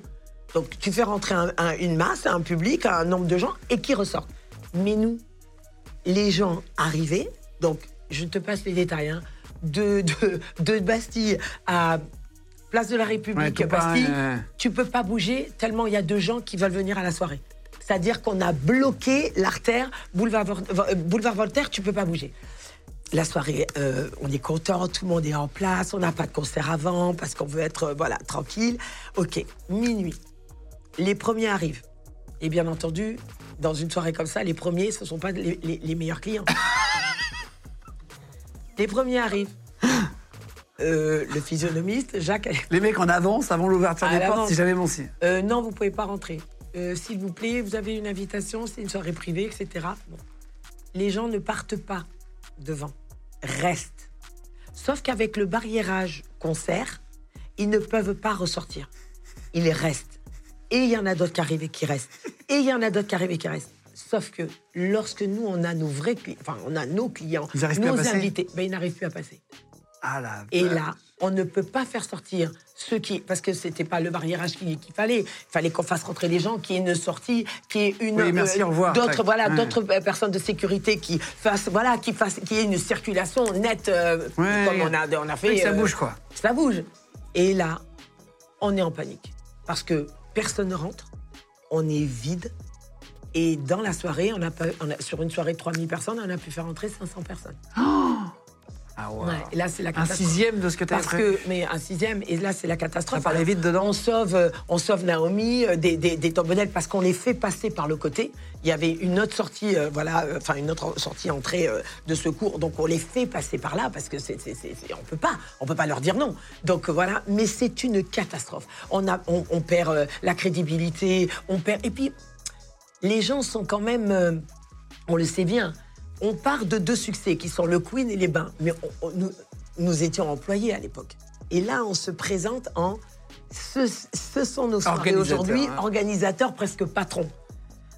Donc, tu fais rentrer un- un- une masse, un public, un nombre de gens, et qui ressortent. Mais nous, les gens arrivaient, donc je te passe les détails, hein, de, de, de Bastille à Place de la Ouais, République, pareil, Bastille, ouais. tu peux pas bouger tellement il y a deux gens qui veulent venir à la soirée. C'est-à-dire qu'on a bloqué l'artère, boulevard, euh, boulevard Voltaire, tu peux pas bouger. La soirée, euh, on est content, tout le monde est en place, on n'a pas de concert avant parce qu'on veut être euh, voilà tranquille. Ok, minuit. Les premiers arrivent. Et bien entendu, dans une soirée comme ça, les premiers, ce ne sont pas les, les- les meilleurs clients. les premiers arrivent. Euh, le physionomiste, Jacques, Les mecs en avance avant l'ouverture des portes, si jamais bon si. euh, non, vous pouvez pas rentrer. Euh, S'il vous plaît, vous avez une invitation, c'est une soirée privée, etc. Bon. Les gens ne partent pas devant, restent. Sauf qu'avec le barriérage concert, ils ne peuvent pas ressortir. Ils restent. Et il y en a d'autres qui arrivent et qui restent. Et il y en a d'autres qui arrivent et qui restent. Sauf que lorsque nous, on a nos vrais clients, enfin, on a nos clients, nos invités, ben, ils n'arrivent plus à passer. Ah là. Et là, on ne peut pas faire sortir ceux qui. Parce que c'était pas le barriérage qu'il qu'il fallait. Il fallait qu'on fasse rentrer les gens, qu'il y ait une sortie, qu'il y ait une. Oui, revoir. D'autres, voilà, Ouais. d'autres euh, personnes de sécurité qui fassent. Voilà, qui fassent. Qu'il y ait une circulation nette. euh, Ouais. Comme on a, on a fait. Oui, ça euh, bouge, quoi. Ça bouge. Et là, on est en panique. Parce que personne ne rentre. On est vide. Et dans la soirée, on a, pas- on a- sur une soirée de 3000 personnes, on a pu faire entrer 500 personnes. Ah ouais. Ouais, et là, c'est la Un catastrophe. sixième de ce que tu as Parce que, mais un sixième, et là, c'est la catastrophe. Ça vite dedans. On sauve, euh, on sauve Naomi, euh, des, des, des tombonnelles, parce qu'on les fait passer par le côté. Il y avait une autre sortie, euh, voilà, euh, enfin, une autre sortie entrée euh, de secours. Donc, on les fait passer par là, parce que c'est, c'est, c'est- c'est- on peut pas, on peut pas leur dire non. Donc, voilà. Mais c'est une catastrophe. On, a, on, on perd euh, la crédibilité, on perd. Et puis, les gens sont quand même, on le sait bien, on part de deux succès qui sont le Queen et les bains. Mais on- on- nous, nous étions employés à l'époque. Et là, on se présente en. Ce, ce sont nos soirées aujourd'hui, hein. organisateurs, presque patrons.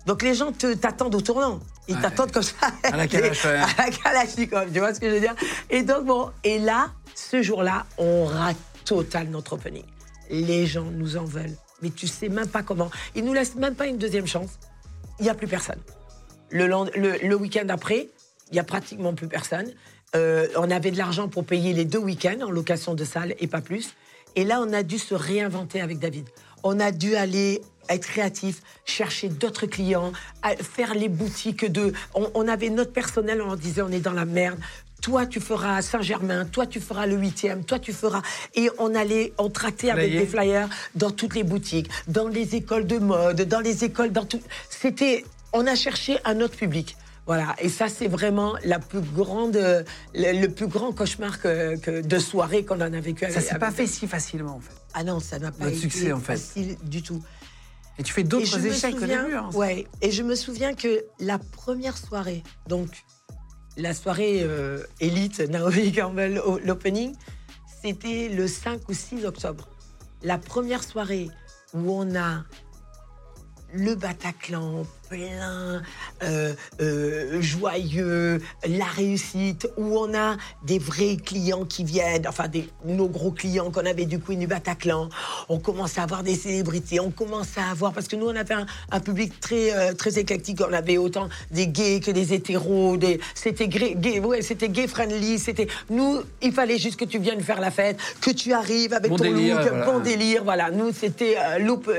Donc les gens te- t'attendent au tournant. Ils Ouais. t'attendent comme ça. À la Kalachnikov, tu vois ce que je veux dire? Et donc, bon, et là, ce jour-là, on rate total notre opening. Les gens nous en veulent. Mais tu sais même pas comment. Ils nous laissent même pas une deuxième chance. Il n'y a plus personne. Le, lend- le, le week-end après, il n'y a pratiquement plus personne. Euh, on avait de l'argent pour payer les deux week-ends en location de salle et pas plus. Et là, on a dû se réinventer avec David. On a dû aller être créatif, chercher d'autres clients, faire les boutiques de. On, on avait notre personnel, on leur disait on est dans la merde. Toi, tu feras Saint-Germain, toi, tu feras le 8e, toi, tu feras. Et on allait, on tractait avec des flyers dans toutes les boutiques, dans les écoles de mode, dans les écoles, dans tout. C'était. On a cherché un autre public. Voilà, et ça c'est vraiment la plus grande, le, le plus grand cauchemar que, que- de soirée qu'on en a vécu. Ça s'est pas fait si facilement, en fait. Ah non, ça n'a pas Votre été succès, en fait. facile du tout. Et tu fais d'autres échecs souviens- début. hein. Ouais, et je me souviens que la première soirée, donc la soirée euh, élite Naomi Campbell l'opening, c'était le 5 ou 6 octobre. La première soirée où on a le Bataclan plein, euh, euh, joyeux, la réussite, où on a des vrais clients qui viennent, enfin des, nos gros clients qu'on avait du Queen du Bataclan. On commence à avoir des célébrités, on commence à avoir, parce que nous on avait un, un public très euh, très éclectique, on avait autant des gays que des hétéros, des, c'était gay, gay- ouais, c'était gay friendly, c'était nous, il fallait juste que tu viennes faire la fête, que tu arrives avec Bon ton délire, look, voilà. bon délire, voilà. Nous, c'était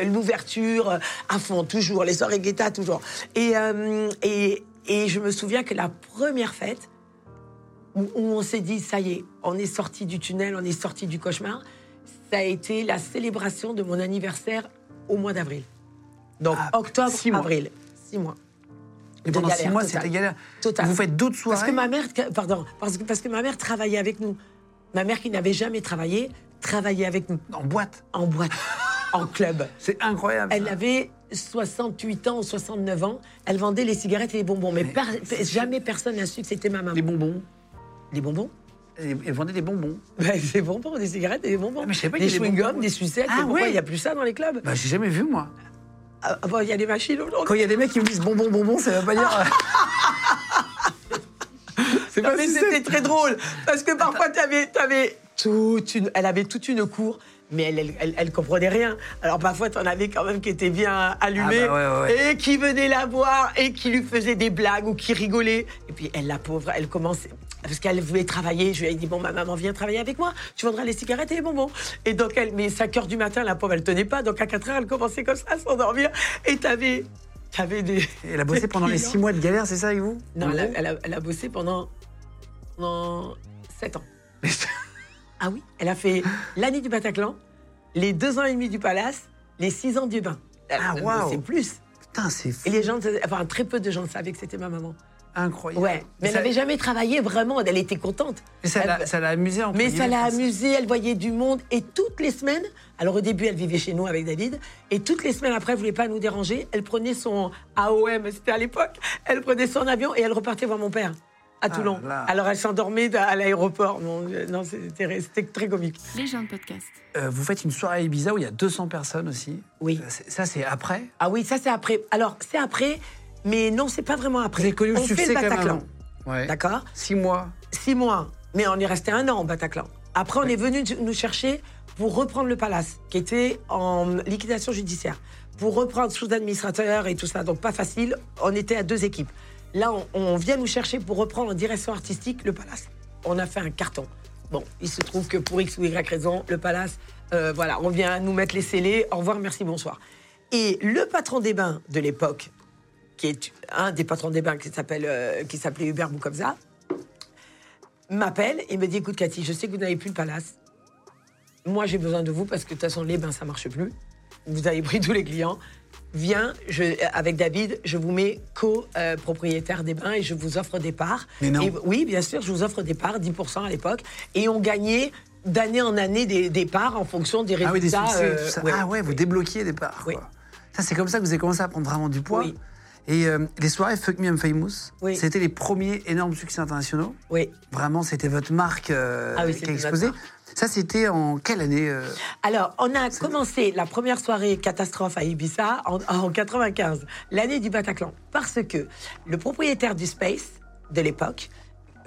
l'ouverture à fond, toujours, les soirées guetta, toujours. Et, euh, et, et je me souviens que la première fête, où, où on s'est dit, ça y est, on est sorti du tunnel, on est sorti du cauchemar, ça a été la célébration de mon anniversaire au mois d'avril. Donc, Ah, octobre, six mois. avril. Six mois. Et pendant six galère mois, totale. c'était galère. Total. Vous faites d'autres soirées Parce que ma mère, pardon, parce que, parce que ma mère travaillait avec nous. Ma mère qui n'avait jamais travaillé, travaillait avec nous en boîte. en boîte, en club. C'est incroyable. Elle ça. avait 68 ans ou 69 ans. Elle vendait les cigarettes et les bonbons. Mais, Mais par- c'est- jamais personne n'a su que c'était ma maman. Les bonbons. Les bonbons Elle vendait des bonbons. Des bonbons, des cigarettes et des bonbons. Ah, mais je pas des chewing-gums, bonbons. des sucettes. Ah, pourquoi ouais. il n'y a plus ça dans les clubs? Bah, j'ai jamais vu, moi. Ah, bon, Il y a des machines aujourd'hui. Quand il y a des mecs qui me disent bonbon, bonbon, ça veut pas dire. c'est Non, pas mais c'était c'est- très drôle parce que parfois tu avais, toute une, elle avait toute une cour. Mais elle, elle, elle, elle comprenait rien. Alors parfois, t'en avais quand même qui étaient bien allumés Ah bah ouais, ouais, et qui venaient la voir et qui lui faisaient des blagues ou qui rigolaient. Et puis elle, la pauvre, elle commençait parce qu'elle voulait travailler. Je lui ai dit bon, ma maman vient travailler avec moi. Tu vendras les cigarettes et les bonbons. Et donc elle, mais 5 heures du matin, la pauvre, elle tenait pas. Donc à 4 heures, elle commençait comme ça à s'endormir. Et t'avais, t'avais des. Elle a bossé pendant les clients. six mois de galère, c'est ça avec vous? Non, elle a, a, elle a bossé pendant, pendant 7 ans. Ah oui Elle a fait l'année du Bataclan, les deux ans et demi du Palace, les six ans du bain. Elle Ah, waouh. bossé plus. Putain, c'est fou. Et les gens, enfin, très peu de gens savaient que c'était ma maman. incroyable. Ouais, mais elle ça- n'avait jamais travaillé vraiment, elle était contente. Mais ça l'a Elle- ça l'a amusé en mais ça l'a amusée, elle voyait du monde. Et toutes les semaines, alors au début, elle vivait chez nous avec David. Et toutes les semaines après, elle voulait pas nous déranger. Elle prenait son AOM, c'était à l'époque. Elle prenait son avion et elle repartait voir mon père à Toulon. là. Alors elle s'endormait à l'aéroport. Non, non, c'était c'était très comique. Les gens de podcast. Euh, vous faites une soirée à Ibiza où il y a 200 personnes aussi. Oui. Ça, c'est après? Ah oui, ça c'est après. Alors c'est après, mais non, c'est pas vraiment après. Vous avez connu le On fait succès le même Bataclan. Ouais. D'accord Six mois. Six mois. Mais on est resté un an au Bataclan. Après, on est venu nous chercher pour reprendre le palace, qui était en liquidation judiciaire. Pour reprendre sous administrateur et tout ça, donc pas facile. On était à deux équipes. Là, on, vient nous chercher pour reprendre en direction artistique le palace. On a fait un carton. Bon, il se trouve que pour X ou Y raison, le palace, euh, voilà, on vient nous mettre les scellés. Au revoir, merci, bonsoir. Et le patron des bains de l'époque, qui est un des patrons des bains qui s'appelle euh, qui s'appelait Hubert Boukobza, m'appelle et me dit écoute Cathy, je sais que vous n'avez plus le palace. Moi j'ai besoin de vous parce que de toute façon les bains ça marche plus. Vous avez pris tous les clients. Viens, je, avec David, je vous mets co-propriétaire des bains et je vous offre des parts. Mais non. Et- oui, bien sûr, je vous offre des parts, 10% à l'époque. Et on gagnait d'année en année des, des parts en fonction des Ah oui, des résultats. succès, euh, tout ça. ouais. Ah ouais, vous débloquiez des parts. Oui. quoi. Ça, c'est comme ça que vous avez commencé à prendre vraiment du poids. Oui. Et euh, les soirées Fuck Me I'm Famous, Oui. c'était les premiers énormes succès internationaux. Oui. Vraiment, c'était votre marque euh, Ah oui, qui a explosé. Ça, c'était en quelle année euh Alors, on a commencé la première soirée catastrophe à Ibiza en, en 95, l'année du Bataclan, parce que le propriétaire du Space de l'époque,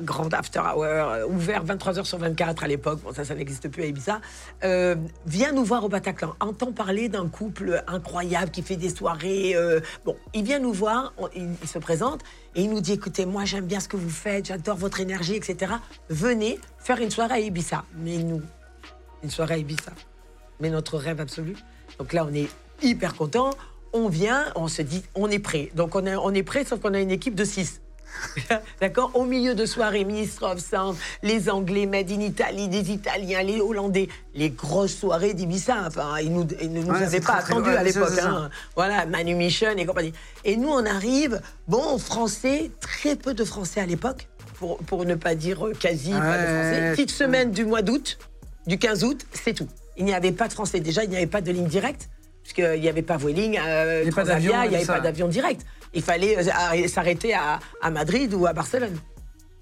grand after hour, euh, ouvert 23 h sur 24 à l'époque, bon ça, ça n'existe plus à Ibiza, euh, vient nous voir au Bataclan, entend parler d'un couple incroyable qui fait des soirées. euh, bon, il vient nous voir, il, se présente et il nous dit écoutez, moi j'aime bien ce que vous faites, j'adore votre énergie, etc. Venez faire une soirée à Ibiza. Mais nous, une soirée à Ibiza. Mais notre rêve absolu. Donc là, on est hyper content. On vient, on se dit, on est prêt. Donc on, est- on est prêt, sauf qu'on a une équipe de six. D'accord Au milieu de soirée, Ministre of Sound, les Anglais, Made in Italy, les Italiens, les Hollandais, les grosses soirées d'Ibiza. Enfin, ils, nous, ils ne nous Ouais, avaient pas très, attendus à l'époque. hein. Voilà, Manu Mission et compagnie. Et nous, on arrive, bon, français, très peu de français à l'époque, pour, pour ne pas dire euh, quasi pas de français. Petite semaine du mois d'août, du 15 août, c'est tout. Il n'y avait pas de français. Déjà, il n'y avait pas de ligne directe, puisqu'il n'y avait pas Vueling, euh, Il n'y avait pas d'avion direct. Il fallait euh, arrêter- s'arrêter à, à Madrid ou à Barcelone.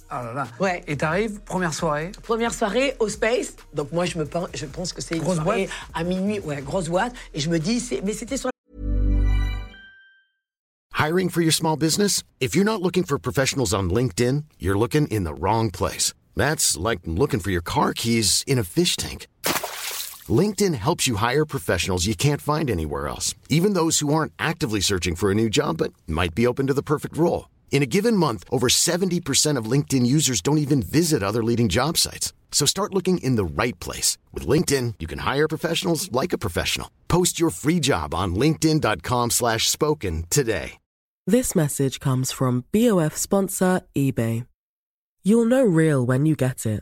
Ah là là. Ouais. Et t'arrives, première soirée. Première soirée au Space, donc moi je me pen- je pense que c'est une Grosse soirée boîte à minuit, ouais, grosse boîte, et je me dis, mais c'était sur Hiring for your small business? If you're not looking for professionals on LinkedIn, you're looking in the wrong place. That's like looking for your car keys in a fish tank. LinkedIn helps you hire professionals you can't find anywhere else, even those who aren't actively searching for a new job but might be open to the perfect role. In a given month, over 70% of LinkedIn users don't even visit other leading job sites. So start looking in the right place. With LinkedIn, you can hire professionals like a professional. Post your free job on linkedin.com slash spoken today. This message comes from BOF sponsor eBay. You'll know real when you get it.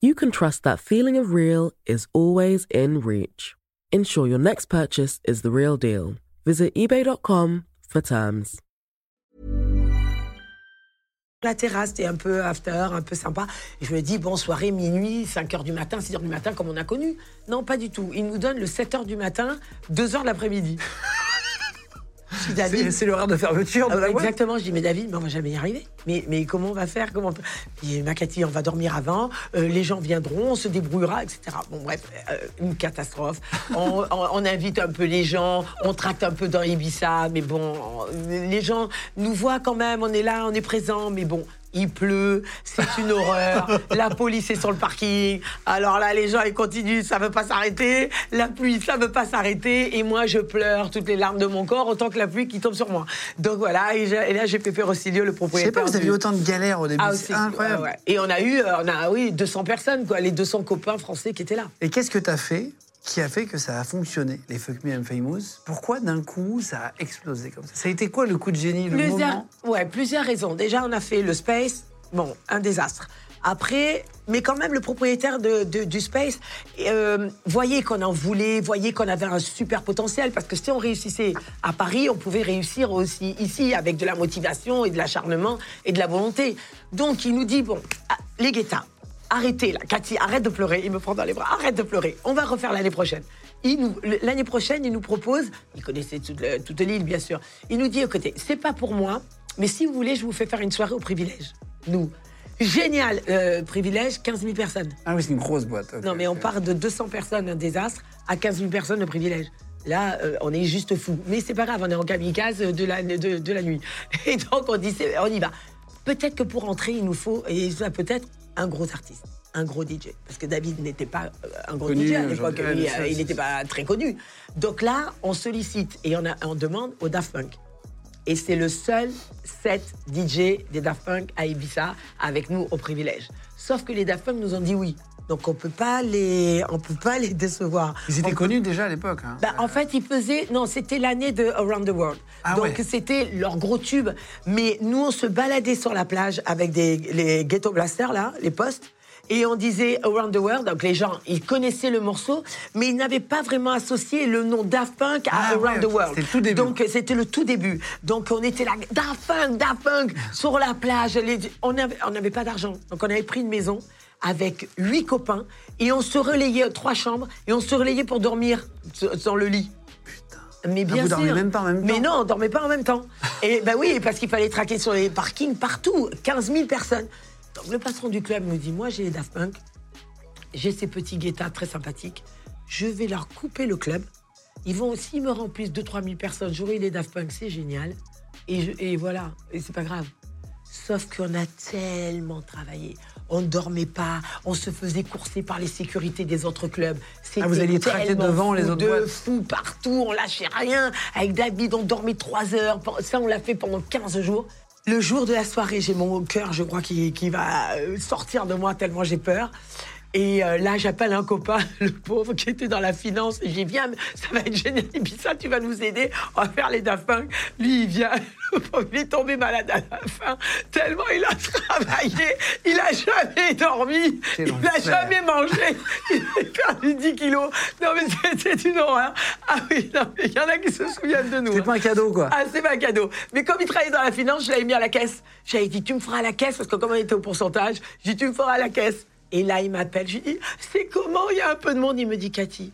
you can trust that feeling of real is always in reach. Ensure your next purchase is the real deal. Visit eBay.com for terms. la terrasse, c'était un peu after, un peu sympa. Je me dis, bon, soirée, minuit, 5 h du matin, 6 h du matin, comme on a connu. Non, pas du tout. Il nous donne le 7 h du matin, 2 h de l'après-midi. C'est l'horaire de fermeture Ah de la ouais, boîte. exactement. Je dis, mais David, mais on va jamais y arriver. Mais, mais comment on va faire comment on peut... Puis, ma Cathy, on va dormir avant, euh, les gens viendront, on se débrouillera, etc. Bon, bref, euh, une catastrophe. On, on- on invite un peu les gens, on tracte un peu dans Ibiza, mais bon, on- les gens nous voient quand même, on est là, on est présent, mais bon. Il pleut, c'est une horreur. La police est sur le parking. Alors là, les gens, ils continuent, ça veut pas s'arrêter. La pluie, ça veut pas s'arrêter. Et moi, je pleure toutes les larmes de mon corps, autant que la pluie qui tombe sur moi. Donc voilà, et, là, j'ai Pépé Rossilio, le Je sais propriétaire. pas, vous avez eu autant de galères au début. Ah, c'est incroyable. ouais, ouais. Et on a eu, euh, on a, oui, 200 personnes, quoi, les 200 copains français qui étaient là. Et qu'est-ce que tu as fait? Qui a fait que ça a fonctionné, les Fuck Me I'm Famous Pourquoi d'un coup ça a explosé comme ça? Ça a été quoi le coup de génie, le Plusieurs, moment? Ouais, plusieurs raisons. Déjà, on a fait le Space, bon, un désastre. Après, mais quand même, le propriétaire de, de- du Space euh, voyait qu'on en voulait, voyait qu'on avait un super potentiel, parce que si on réussissait à Paris, on pouvait réussir aussi ici, avec de la motivation et de l'acharnement et de la volonté. Donc, il nous dit, bon, ah, les guettas, arrêtez là, Cathy, arrête de pleurer. Il me prend dans les bras, arrête de pleurer. On va refaire l'année prochaine. L'année prochaine, il nous propose, il connaissait toute, le- toute l'île, bien sûr. Il nous dit, écoutez, c'est pas pour moi, mais si vous voulez, je vous fais faire une soirée au privilège. Nous. Génial, euh, privilège, 15 000 personnes. Ah oui, c'est une grosse boîte. Non, mais on part de 200 personnes, un désastre, à 15 000 personnes, le privilège. Là, euh, on est juste fou. Mais c'est pas grave, on est en kamikaze de la, de, de la nuit. Et donc, on dit, on y va. Peut-être que pour entrer, il nous faut, et ça peut-être, un gros artiste, un gros DJ. Parce que David n'était pas euh, un gros Connu, DJ à l'époque, ouais, ça, euh, il n'était pas très connu. Donc là, on sollicite et on, a, on demande au Daft Punk. Et c'est le seul set DJ des Daft Punk à Ibiza avec nous au privilège. Sauf que les Daft Punk nous ont dit oui. Donc on peut pas les, on peut pas les décevoir. Ils étaient On connus déjà à l'époque. hein. bah, en fait, ils faisaient. Non, c'était l'année de Around the World. Ah Donc, ouais. c'était leur gros tube. Mais nous, on se baladait sur la plage avec des, les ghetto blasters, là, les postes. Et on disait Around the World. Donc, les gens, ils connaissaient le morceau, mais ils n'avaient pas vraiment associé le nom Daft Punk à Ah ouais, Around the. World. C'était le tout début. Donc, c'était le tout début. Donc, on était là, Daft Punk, Daft Punk, sur la plage. Les- on n'avait on n'avait pas d'argent. Donc, on avait pris une maison avec huit copains et on se relayait, trois chambres, et on se relayait pour dormir sur- dans le lit. Mais bien Ah, vous sûr. dormiez même pas en même Mais temps non, on dormait pas en même temps. Et ben oui, parce qu'il fallait traquer sur les parkings partout, 15 000 personnes. Donc le patron du club me dit, moi j'ai les Daft Punk, j'ai ces petits guettas très sympathiques, je vais leur couper le club. Ils vont aussi me remplissent 2-3 000 personnes, j'aurai les Daft Punk, c'est génial. Et, je- et voilà, et c'est pas grave. Sauf qu'on a tellement travaillé. On ne dormait pas, on se faisait courser par les sécurités des autres clubs. Ah, vous C'était alliez traquer devant les autres de boîtes. fou partout, on lâchait rien. Avec David, on dormait trois heures. Ça, on l'a fait pendant 15 jours. Le jour de la soirée, j'ai mon cœur, je crois, qui, qui va euh, sortir de moi tellement j'ai peur. Et euh, là, j'appelle un copain, le pauvre, qui était dans la finance. Et j'ai dit, viens, ça va être génial. Et puis ça, tu vas nous aider. On va faire les Daft Punk. Lui, il vient. Le pauvre, il est tombé malade à la fin. Tellement il a travaillé. Il a jamais dormi. Il n'a jamais mangé. Il a perdu 10 kilos. Non, mais c'était une horreur. Ah oui, non, mais il y en a qui se souviennent de nous. C'est hein. pas un cadeau, quoi. Ah, c'est pas un cadeau. Mais comme il travaillait dans la finance, je l'avais mis à la caisse. J'avais dit, tu me feras à la caisse, parce que comme on était au pourcentage, j'ai dit, tu me feras à la caisse. Et là, il m'appelle. Je lui dis, c'est comment? Il y a un peu de monde. Il me dit, Cathy,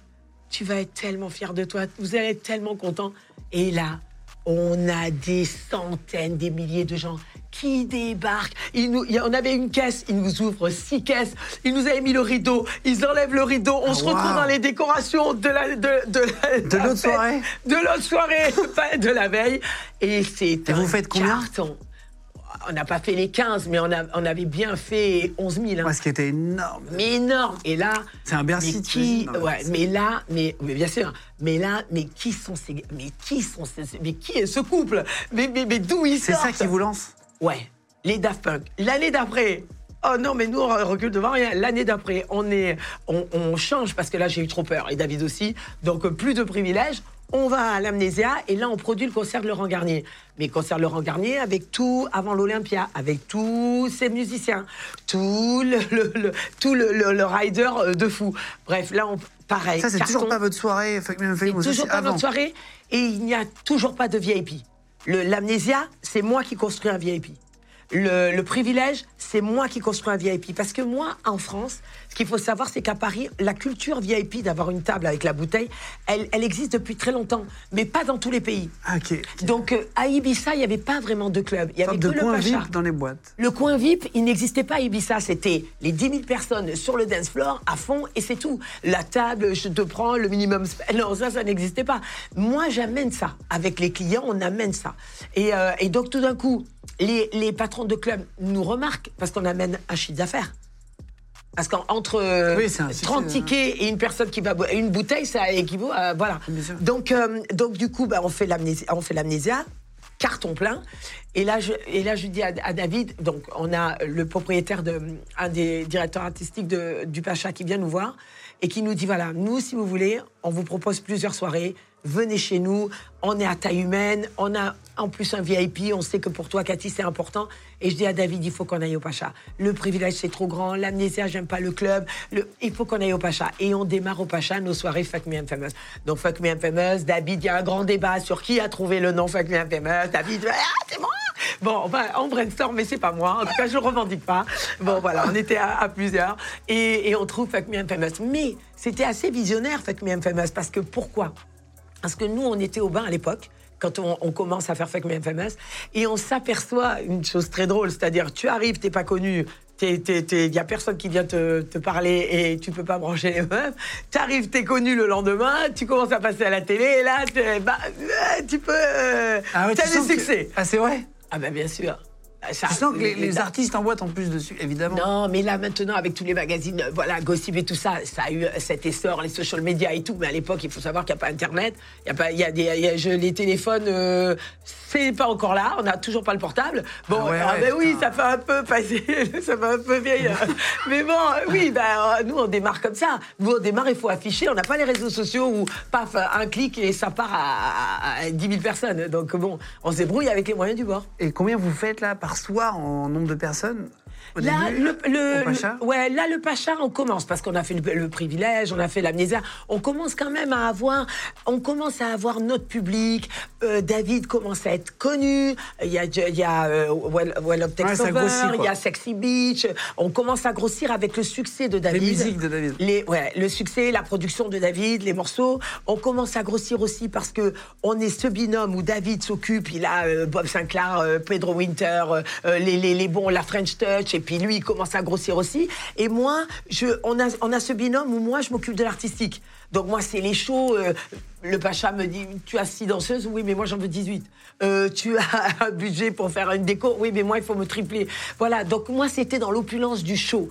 tu vas être tellement fière de toi. Vous allez être tellement content. Et là, on a des centaines, des milliers de gens qui débarquent. Ils nous, on avait une caisse, ils nous ouvrent six caisses. Ils nous avaient mis le rideau. Ils enlèvent le rideau. On Ah, se retrouve dans les décorations de la, de, de la- De la l'autre fête, soirée? De l'autre soirée, de la veille. Et c'est Et vous un faites combien? carton. On n'a pas fait les 15, mais on, a, on avait bien fait 11 000. hein. Ouais, ce qui était énorme. Mais énorme. Et là. C'est un Bercy, mais qui, Non, mais ouais, c'est- mais là, mais, mais bien sûr. Mais là, mais qui sont ces, mais qui sont ces, mais qui est ce couple? Mais, mais, mais d'où ils C'est sortent? ça qui vous lance? Ouais, les Daft Punk. L'année d'après. Oh non, mais nous, on recule devant rien. L'année d'après, on, est, on, on change parce que là, j'ai eu trop peur, et David aussi. Donc, euh, plus de privilèges. On va à l'Amnésia et là, on produit le concert de Laurent Garnier. Mais concert de Laurent Garnier avec tout avant l'Olympia, avec tous ses musiciens, tout le, le- le- tout le, rider euh, de fou. Bref, là, on, pareil. Ça, c'est toujours pas votre soirée. Toujours pas avant. notre soirée et il n'y a toujours pas de VIP. Le- L'amnésia, c'est moi qui construis un VIP. Le, le privilège, c'est moi qui construis un VIP. Parce que moi, en France, ce qu'il faut savoir, c'est qu'à Paris, la culture VIP d'avoir une table avec la bouteille, elle, elle existe depuis très longtemps, mais pas dans tous les pays. Ah. Donc euh, à Ibiza, il n'y avait pas vraiment de club. Il y avait Sorte que de le coin Pacha. VIP dans les boîtes. Le coin VIP, il n'existait pas à Ibiza. C'était les 10 000 personnes sur le dance floor à fond et c'est tout. La table, je te prends le minimum. Non, ça, ça n'existait pas. Moi, j'amène ça. Avec les clients, on amène ça. Et, euh, et donc, tout d'un coup, les, les patrons de club nous remarquent parce qu'on amène un chiffre d'affaires. Parce qu'entre euh, Oui, c'est un succès, 30 hein. tickets et une personne qui va une bouteille, ça équivaut à voilà. Donc, euh, donc du coup, bah, on fait l'amnésia, on fait l'amnésia, carton plein. Et là, je, et là, je dis à, à David, donc on a le propriétaire de, un des directeurs artistiques de, du Pacha qui vient nous voir et qui nous dit voilà, nous, si vous voulez, on vous propose plusieurs soirées. Venez chez nous, on est à taille humaine, on a en plus un VIP, on sait que pour toi, Cathy, c'est important. Et je dis à David, il faut qu'on aille au Pacha. Le privilège, c'est trop grand, l'amnésia, j'aime pas le club, il faut qu'on aille au Pacha. Et on démarre au Pacha nos soirées Fuck Me I'm Famous. Donc Fuck Me I'm Famous, David, il y a un grand débat sur qui a trouvé le nom Fuck Me I'm Famous. David, ah, c'est moi Bon, enfin, on brainstorm, mais c'est pas moi. En tout cas, je le revendique pas. Bon, voilà, on était à, plusieurs. Et, on trouve Fuck Me I'm Famous. Mais c'était assez visionnaire, Fuck Me I'm Famous. Parce que pourquoi? Parce que nous, on était au bain à l'époque quand on, on commence à faire Fuck Me Famous, et on s'aperçoit une chose très drôle, c'est-à-dire tu arrives, t'es pas connu, il n'y a personne qui vient te, te, parler et tu peux pas brancher les meufs. Tu arrives, tu es connu le lendemain, tu commences à passer à la télé et là, bah, tu peux. Euh, ah ouais, tu as des succès. Que... Ah, c'est vrai? Ah, ben bien sûr. Ça, tu sens que les, les artistes emboîtent en plus dessus, évidemment. Non, mais là maintenant, avec tous les magazines, euh, voilà, Gossip et tout ça, ça a eu cet essor, les social media et tout. Mais à l'époque, il faut savoir qu'il n'y a pas Internet, il y a pas, il y a des, y a, je, les téléphones, euh, c'est pas encore là. On n'a toujours pas le portable. Bon, ah, ouais, ah ben oui, ça fait un peu passer, ça fait un peu vieille. mais bon, oui, ben nous on démarre comme ça. Nous on démarre, il faut afficher. On n'a pas les réseaux sociaux où paf, un clic et ça part à, à, à 10 000 personnes. Donc bon, on se débrouille avec les moyens du bord. Et combien vous faites là par soir en nombre de personnes là, le, Pacha le- ouais, là, le Pacha, on commence parce qu'on a fait le, le privilège, on a fait l'amnésia. On commence quand même à avoir, on commence à avoir notre public. Euh, David commence à être connu. Il y a, il y a euh, Well, well Ouais, grossit, il y a Sexy Beach. On commence à grossir avec le succès de Les David. musiques de David. Les, ouais, le succès, la production de David, les morceaux. On commence à grossir aussi parce que on est ce binôme où David s'occupe. Il a euh, Bob Sinclair, euh, Pedro Winter, euh, euh, les, les, les bons, la French Touch. Et puis lui, il commence à grossir aussi. Et moi, je, on, a, on a ce binôme où moi, je m'occupe de l'artistique. Donc moi, c'est les shows. euh, le Pacha me dit, tu as six danseuses? Oui, mais moi, j'en veux 18. Euh, tu as un budget pour faire une déco? Oui, mais moi, il faut me tripler. Voilà, donc moi, c'était dans l'opulence du show.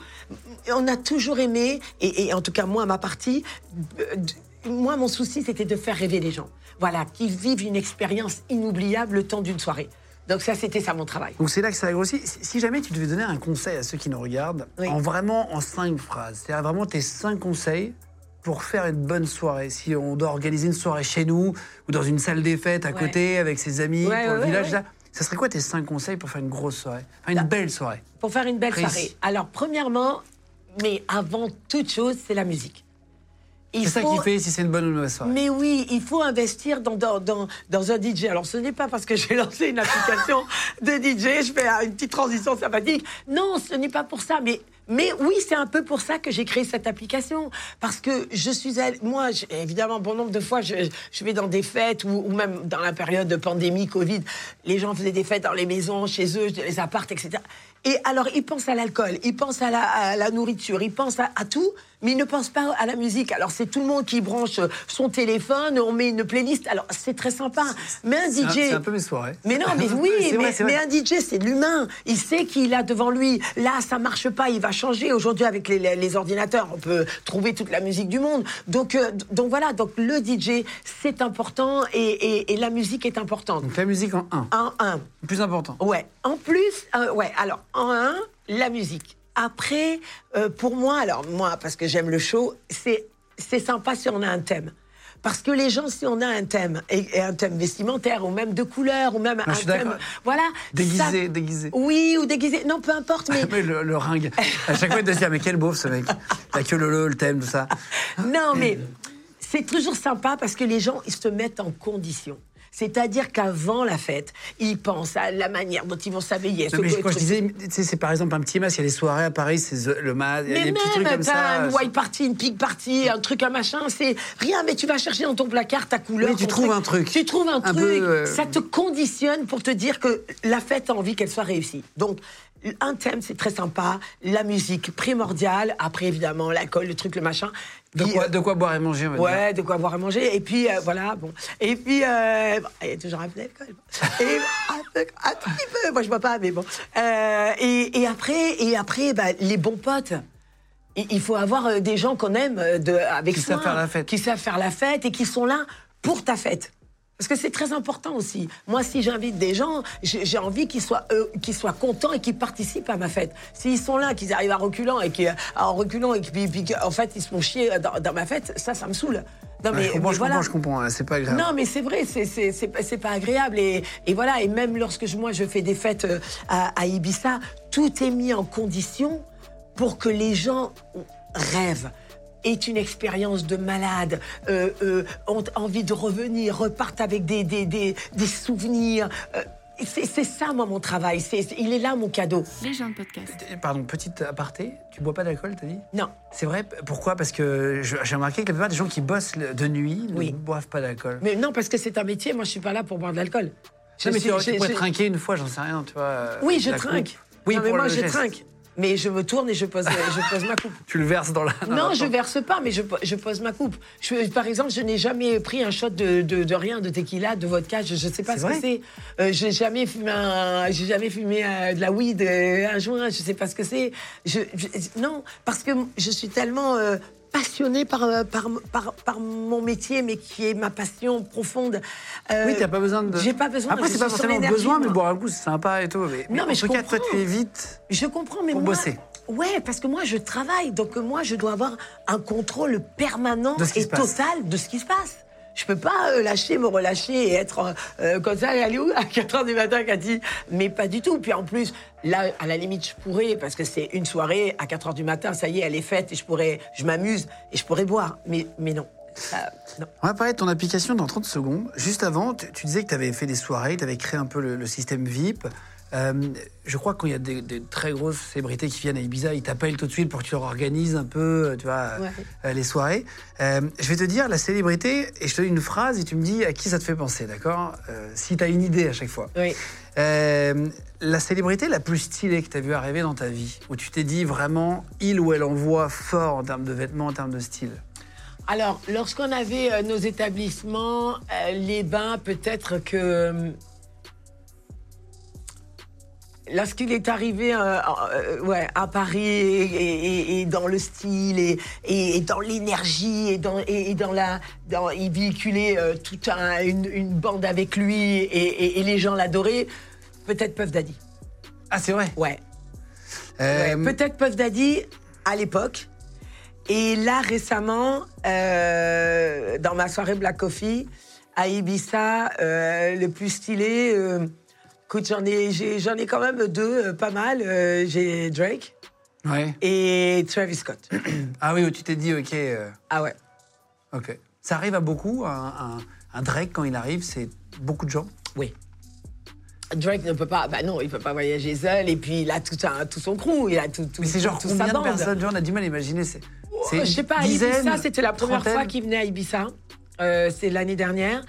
On a toujours aimé, et, et en tout cas, moi, ma partie, euh, moi, mon souci, c'était de faire rêver les gens. Voilà, qu'ils vivent une expérience inoubliable le temps d'une soirée. Donc ça, c'était ça mon travail. Donc c'est là que ça a grossi. Si jamais tu devais donner un conseil à ceux qui nous regardent, Oui. en vraiment en cinq phrases, c'est-à-dire vraiment tes cinq conseils pour faire une bonne soirée. Si on doit organiser une soirée chez nous ou dans une salle des fêtes à Ouais. côté avec ses amis Ouais, pour le village, là, ça serait quoi tes cinq conseils pour faire une grosse soirée? Enfin, une Là. belle soirée. Pour faire une belle soirée. Alors, premièrement, mais avant toute chose, c'est la musique. C'est ça faut- qui fait si c'est une bonne ou une mauvaise soirée. Mais oui, il faut investir dans, dans, dans, dans un DJ. Alors, ce n'est pas parce que j'ai lancé une application de DJ, je fais une petite transition sympathique. Non, ce n'est pas pour ça. Mais, mais oui, c'est un peu pour ça que j'ai créé cette application. Parce que je suis moi, évidemment, bon nombre de fois, je, je vais dans des fêtes ou, ou même dans la période de pandémie, Covid, les gens faisaient des fêtes dans les maisons, chez eux, les appartes, etc. Et alors, ils pensent à l'alcool, ils pensent à la, à la nourriture, ils pensent à, à tout, mais ils ne pensent pas à la musique. Alors, c'est tout le monde qui branche son téléphone, on met une playlist. Alors, c'est très sympa. Mais un DJ. C'est un peu mes soirées. Mais non, mais oui, vrai, mais, un DJ, c'est de l'humain. Il sait qu'il a devant lui. Là, ça marche pas, il va changer. Aujourd'hui, avec les, ordinateurs, on peut trouver toute la musique du monde. Donc, euh, donc voilà, donc le DJ, c'est important et, et- et la musique est importante. Donc la musique en un. Un, un. Plus important. Ouais. En plus, euh, ouais. Alors, en un, la musique. Après, euh, pour moi, alors moi, parce que j'aime le show, c'est c'est sympa si on a un thème. Parce que les gens, si on a un thème, et, et un thème vestimentaire, ou même de couleur, ou même je un thème. Voilà. Déguisé, ça- déguisé. Oui, ou déguisé. Non, peu importe, mais. Mais le, le ringue. À chaque fois, il te dit, ah, mais quel beauf ce mec. La queue le le thème, tout ça. Non, mais c'est toujours sympa parce que les gens, ils se mettent en condition. C'est-à-dire qu'avant la fête, ils pensent à la manière dont ils vont s'habiller. Ce mais que- quand je disais, c'est par exemple un petit masque, il y a les soirées à Paris, c'est le masque, il y a Mais des petits trucs même, comme ça. une white party, une pig party, un truc, un machin, c'est rien, mais tu vas chercher dans ton placard ta couleur. Oui, tu trouves un truc. Tu trouves un, truc. euh, Ça te conditionne pour te dire que la fête a envie qu'elle soit réussie. Donc, un thème, c'est très sympa. La musique, primordiale. Après, évidemment, l'alcool, le truc, le macin. De quoi, euh, de quoi boire et manger, on va dire. Ouais, de quoi boire à manger. Et puis, euh, voilà, bon. Et puis, euh, il y a toujours un peu d'alcool. Et un, peu- un tout petit peu, moi je bois pas, mais bon. Euh, et, et après, et après bah, les bons potes. Il faut avoir des gens qu'on aime de, avec Qui soi, savent faire la fête. Qui savent faire la fête et qui sont là pour ta fête. Parce que c'est très important aussi. Moi, si j'invite des gens, j'ai envie qu'ils soient, euh, qu'ils soient contents et qu'ils participent à ma fête. S'ils sont là, qu'ils arrivent à reculant et qu'ils, en reculant et puis, puis qu'en fait ils se font chier dans, dans ma fête, ça, ça me saoule. Non, mais je voilà. comprends, je comprends. hein, C'est pas grave. Non, mais c'est vrai, c'est- pas- pas agréable. Et, et voilà, et même lorsque je- moi je fais des fêtes euh, à, à Ibiza, tout est mis en condition pour que les gens rêvent aient une expérience de malade, euh, euh, ont envie de revenir, repartent avec des, des, des, des souvenirs. Euh, c'est c'est ça, moi, mon travail. C'est- c'est- il est là, mon cadeau. Les gens de podcast. Pardon, petite aparté, tu bois pas d'alcool, t'as dit? Non. C'est vrai? Pourquoi? Parce que je- j'ai remarqué que la plupart des gens qui bossent de nuit ne boivent pas d'alcool. Mais non, parce que c'est un métier. Moi, je suis pas là pour boire de l'alcool. Je Non, mais tu, tu je- pourrais je- trinquer une fois, j'en sais rien, tu vois. euh, Oui, je la trinque. coupe. Oui, non, mais moi, je geste. trinque. Mais je me tourne et je pose, je pose ma coupe. Tu le verses dans la. dans Non, la je verse pas, mais je, je pose ma coupe. Je, par exemple, je n'ai jamais pris un shot de, de, de rien, de tequila, de vodka. Je ne sais pas ce vrai que c'est. Euh, j'ai jamais fumé, un, jamais fumé euh, de la weed, euh, un joint. Je sais pas ce que c'est. Je, je- non, parce que je suis tellement euh, passionnée par, euh, par, par, par mon métier, mais qui est ma passion profonde. Euh, Oui, t'as pas besoin de. J'ai pas besoin. Après, c'est pas forcément besoin, mais moi. boire un coup, c'est sympa et tout. Mais, Non, mais je tout cas, toi, tu es vite. Je comprends, mais Pour moi, bosser. Ouais, parce que moi, je travaille. Donc, moi, je dois avoir un contrôle permanent et passe. total de ce qui se passe. Je peux pas euh, lâcher, me relâcher et être euh, comme ça aller où? À 4 h du matin, Cathy Mais pas du tout. Puis en plus, là, à la limite, je pourrais, parce que c'est une soirée, à 4 h du matin, ça y est, elle est faite, et je pourrais, je m'amuse, et je pourrais boire. Mais, mais non. Non. On va parler de ton application dans 30 secondes. Juste avant, tu, tu disais que tu avais fait des soirées, tu avais créé un peu le, le système VIP. Euh, je crois qu'il y a des, des très grosses célébrités qui viennent à Ibiza, ils t'appellent tout de suite pour que tu leur organises un peu, euh, tu vois, Ouais. euh, les soirées. Euh, je vais te dire la célébrité et je te donne une phrase et tu me dis à qui ça te fait penser, d'accord? Si tu as une idée à chaque fois. Oui. La célébrité la plus stylée que tu as vu arriver dans ta vie, où tu t'es dit vraiment, il ou elle envoie fort en termes de vêtements, en termes de style? Alors, lorsqu'on avait nos établissements, les bains, peut-être que. Lorsqu'il est arrivé euh, euh, ouais, à Paris et, et- et dans le style et, dans l'énergie et dans, et, et dans la, dans, il véhiculait euh, toute un- une, une bande avec lui et, les gens l'adoraient. Peut-être Puff Daddy. Ah, c'est vrai? Ouais. Ouais, Peut-être Puff Daddy à l'époque. Et là, récemment, dans ma soirée Black Coffee, à Ibiza, le plus stylé, écoute, j'en ai, j'en ai quand même deux, euh, pas mal. Euh, j'ai Drake Ouais. et Travis Scott. Ah oui, tu t'es dit, ok, euh, ah ouais. ok. Ça arrive à beaucoup, un, un- un Drake, quand il arrive, c'est beaucoup de gens? Oui. Drake ne peut pas, bah non, il peut pas voyager seul. Et puis il a tout, un, tout son crew, il a tout, tout Mais c'est genre tout combien de personnes? Genre, On a du mal à imaginer. C'est, une je sais pas, à Ibiza, c'était la première trentaine? fois qu'il venait à Ibiza. C'est l'année dernière.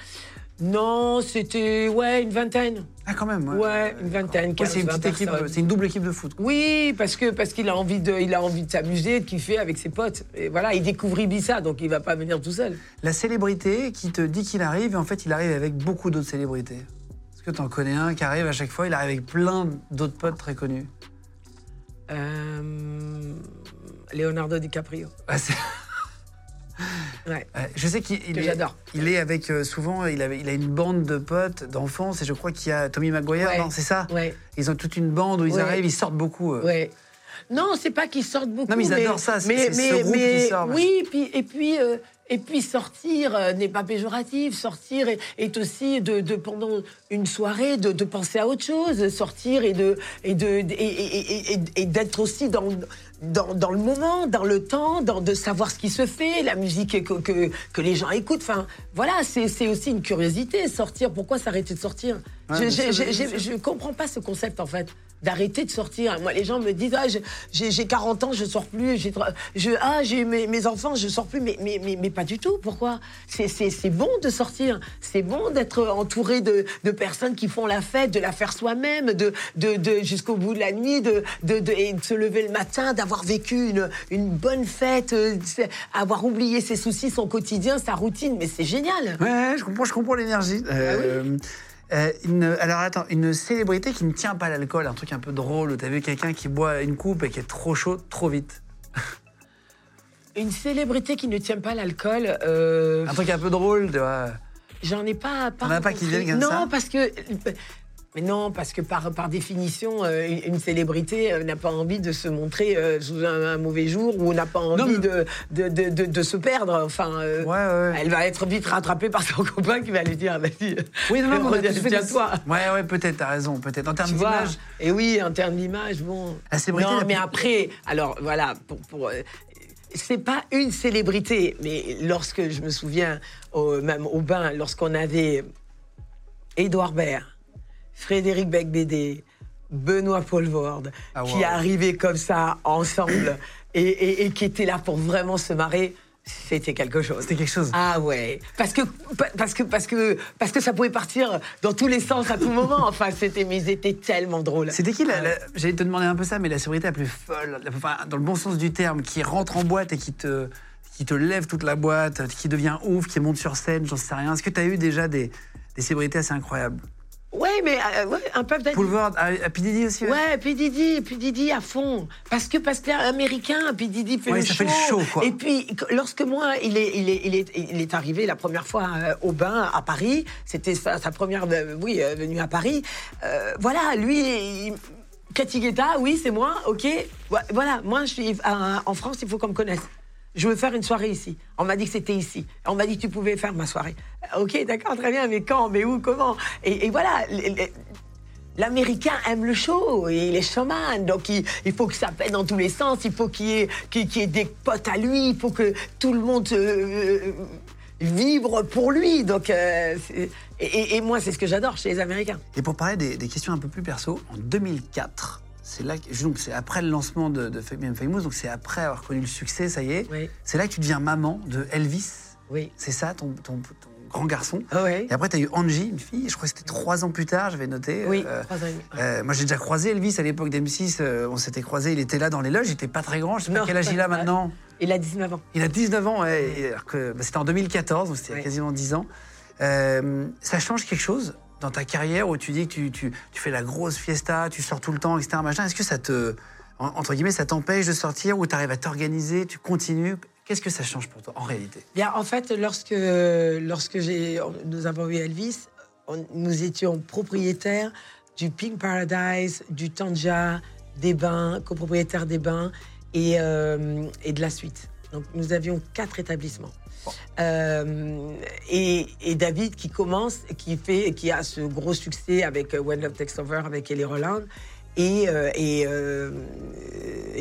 Non, c'était ouais une vingtaine. Ah, quand même. Ouais, une vingtaine, Ouais, 15, c'est une 20 petite équipe, personnes. c'est une double équipe de foot. quoi. Oui, parce que parce qu'il a envie de, il a envie de s'amuser, de kiffer avec ses potes. Et voilà, il découvre Ibiza, donc il va pas venir tout seul. La célébrité qui te dit qu'il arrive, et en fait, il arrive avec beaucoup d'autres célébrités. Est-ce que tu en connais un qui arrive à chaque fois Il arrive avec plein d'autres potes très connus? Euh, Leonardo DiCaprio. Ah, Ouais. Euh, je sais qu'il est, il est avec euh, souvent, il, a une bande de potes, d'enfance, et je crois qu'il y a Tommy Maguire, Ouais. non, c'est ça? Ouais. Ils ont toute une bande où ils arrivent, ils sortent beaucoup. Ouais. Non, c'est pas qu'ils sortent beaucoup. Non, mais ils adorent ça, c'est- ce mais, groupe mais- qui sort, Oui, et puis, et puis, euh, et puis sortir euh, n'est pas péjoratif. Sortir est, est aussi de, de- pendant une soirée de, de penser à autre chose. Sortir et de et de et, et- et- et- et d'être aussi dans dans, dans le moment, dans le temps, dans, de savoir ce qui se fait, la musique que, que, que les gens écoutent. Enfin, voilà, c'est aussi une curiosité. Sortir, pourquoi s'arrêter de sortir? Ouais, Je- je comprends pas ce concept en fait d'arrêter de sortir. Moi, les gens me disent ah, j'ai j'ai 40 ans, je sors plus. J'ai je, ah, j'ai mes, mes enfants, je sors plus. Mais, mais, mais, mais pas du tout. Pourquoi? C'est- bon de sortir. C'est bon d'être entouré de, de personnes qui font la fête, de la faire soi-même, de, de, de jusqu'au bout de la nuit, de, de, de, et de se lever le matin, d'avoir vécu une, une bonne fête, euh, avoir oublié ses soucis, son quotidien, sa routine. Mais c'est génial. Ouais, je comprends, je comprends l'énergie. Ah Euh, euh, une, alors attends, une célébrité qui ne tient pas l'alcool, un truc un peu drôle, t'as vu quelqu'un qui boit une coupe et qui est trop chaud, trop vite. Une célébrité qui ne tient pas l'alcool. euh, Un truc un peu drôle, tu vois. J'en ai pas. Pas qui rencontré. viennent comme non, ça? parce que. Mais non, parce que par, par définition, euh, une, célébrité euh, n'a pas envie de se montrer euh, sous un, un mauvais jour ou n'a pas envie mais- de, de, de, se perdre. Enfin, Ouais, ouais. elle va être vite rattrapée par son copain qui va lui dire Vas-y, Oui, non, non, des- tiens-toi. Ouais, ouais, peut-être, t'as raison, peut-être. En termes d'image, Et oui, en termes d'image, bon. La célébrité non, mais plus- après, alors voilà, pour. pour c'est pas une célébrité, mais lorsque je me souviens, au- même au bain, lorsqu'on avait Édouard Baird, Frédéric Becbédé, Benoît Poulvorde, Ah, qui arrivaient comme ça ensemble et, et- et qui étaient là pour vraiment se marrer, c'était quelque chose. C'était quelque chose. Ah ouais, parce que parce que parce que parce que ça pouvait partir dans tous les sens à tout moment. Enfin, c'était mais ils étaient tellement drôles. C'était qui la, Ah la-. J'allais te demander un peu ça, mais la célébrité la plus folle, la- enfin, dans le bon sens du terme, qui rentre en boîte et qui te, qui te lève toute la boîte, qui devient ouf, qui monte sur scène, j'en sais rien. Est-ce que tu as eu déjà des, des célébrités assez incroyables? Ouais, mais euh, ouais, un peu d'adultes. Boulevard, à, à P. Diddy aussi Ouais, puis Didi, puis Didi à fond. Parce que parce que américain, puis Didi fait Ouais, le ça show. fait le show, quoi. Et puis qu- lorsque moi, il est, il est, il est, il est arrivé la première fois euh, au bain à Paris. C'était sa, sa première, euh, oui, euh, venue à Paris. Voilà, lui. il- Cathy Guetta, oui, c'est moi, ok. Voilà, moi, je suis en France, il faut qu'on me connaisse. Je veux faire une soirée ici. On m'a dit que c'était ici. On m'a dit que tu pouvais faire ma soirée. Euh, Ok, d'accord, très bien, mais quand, mais où, comment? Et, voilà, L'Américain aime le show, il est showman, donc il, faut que ça pète dans tous les sens, il faut qu'il y, ait- des potes à lui, il faut que tout le monde euh, vibre pour lui. Donc, euh, et moi, c'est ce que j'adore chez les Américains. Et pour parler des, des questions un peu plus perso, en 2004, c'est là que, donc c'est après le lancement de, de Famous, donc c'est après avoir connu le succès, ça y est. Oui. C'est là que tu deviens maman de Elvis. Oui. C'est ça, ton, ton, ton grand garçon. Ah ouais. Et après, tu as eu Angie, une fille, je crois que c'était trois ans plus tard, j'avais noté. Oui, Euh, trois ans euh, moi, j'ai déjà croisé Elvis à l'époque d'M6, euh, on s'était croisés, il était là dans les loges, il était pas très grand, je sais pas Non. quel âge il a maintenant. Il a 19 ans. Il a 19 ans, ouais, alors que bah, c'était en 2014, donc c'était il y a quasiment 10 ans. Ça change quelque chose? Dans ta carrière où tu dis que tu, tu- fais la grosse fiesta, tu sors tout le temps, etc. Est-ce que ça te, en- entre guillemets, ça t'empêche de sortir ou tu arrives à t'organiser, tu continues? Qu'est-ce que ça change pour toi en réalité? Bien, en fait, lorsque, lorsque nous avons eu Elvis, nous étions propriétaires du Pink Paradise, du Tanja, des bains, copropriétaires des bains et, euh, et de la suite. Donc, nous avions quatre établissements. Euh, et, David qui commence, qui fait, qui a ce gros succès avec euh, When Love Takes Over, avec Ellie Roland, et, euh, et, euh,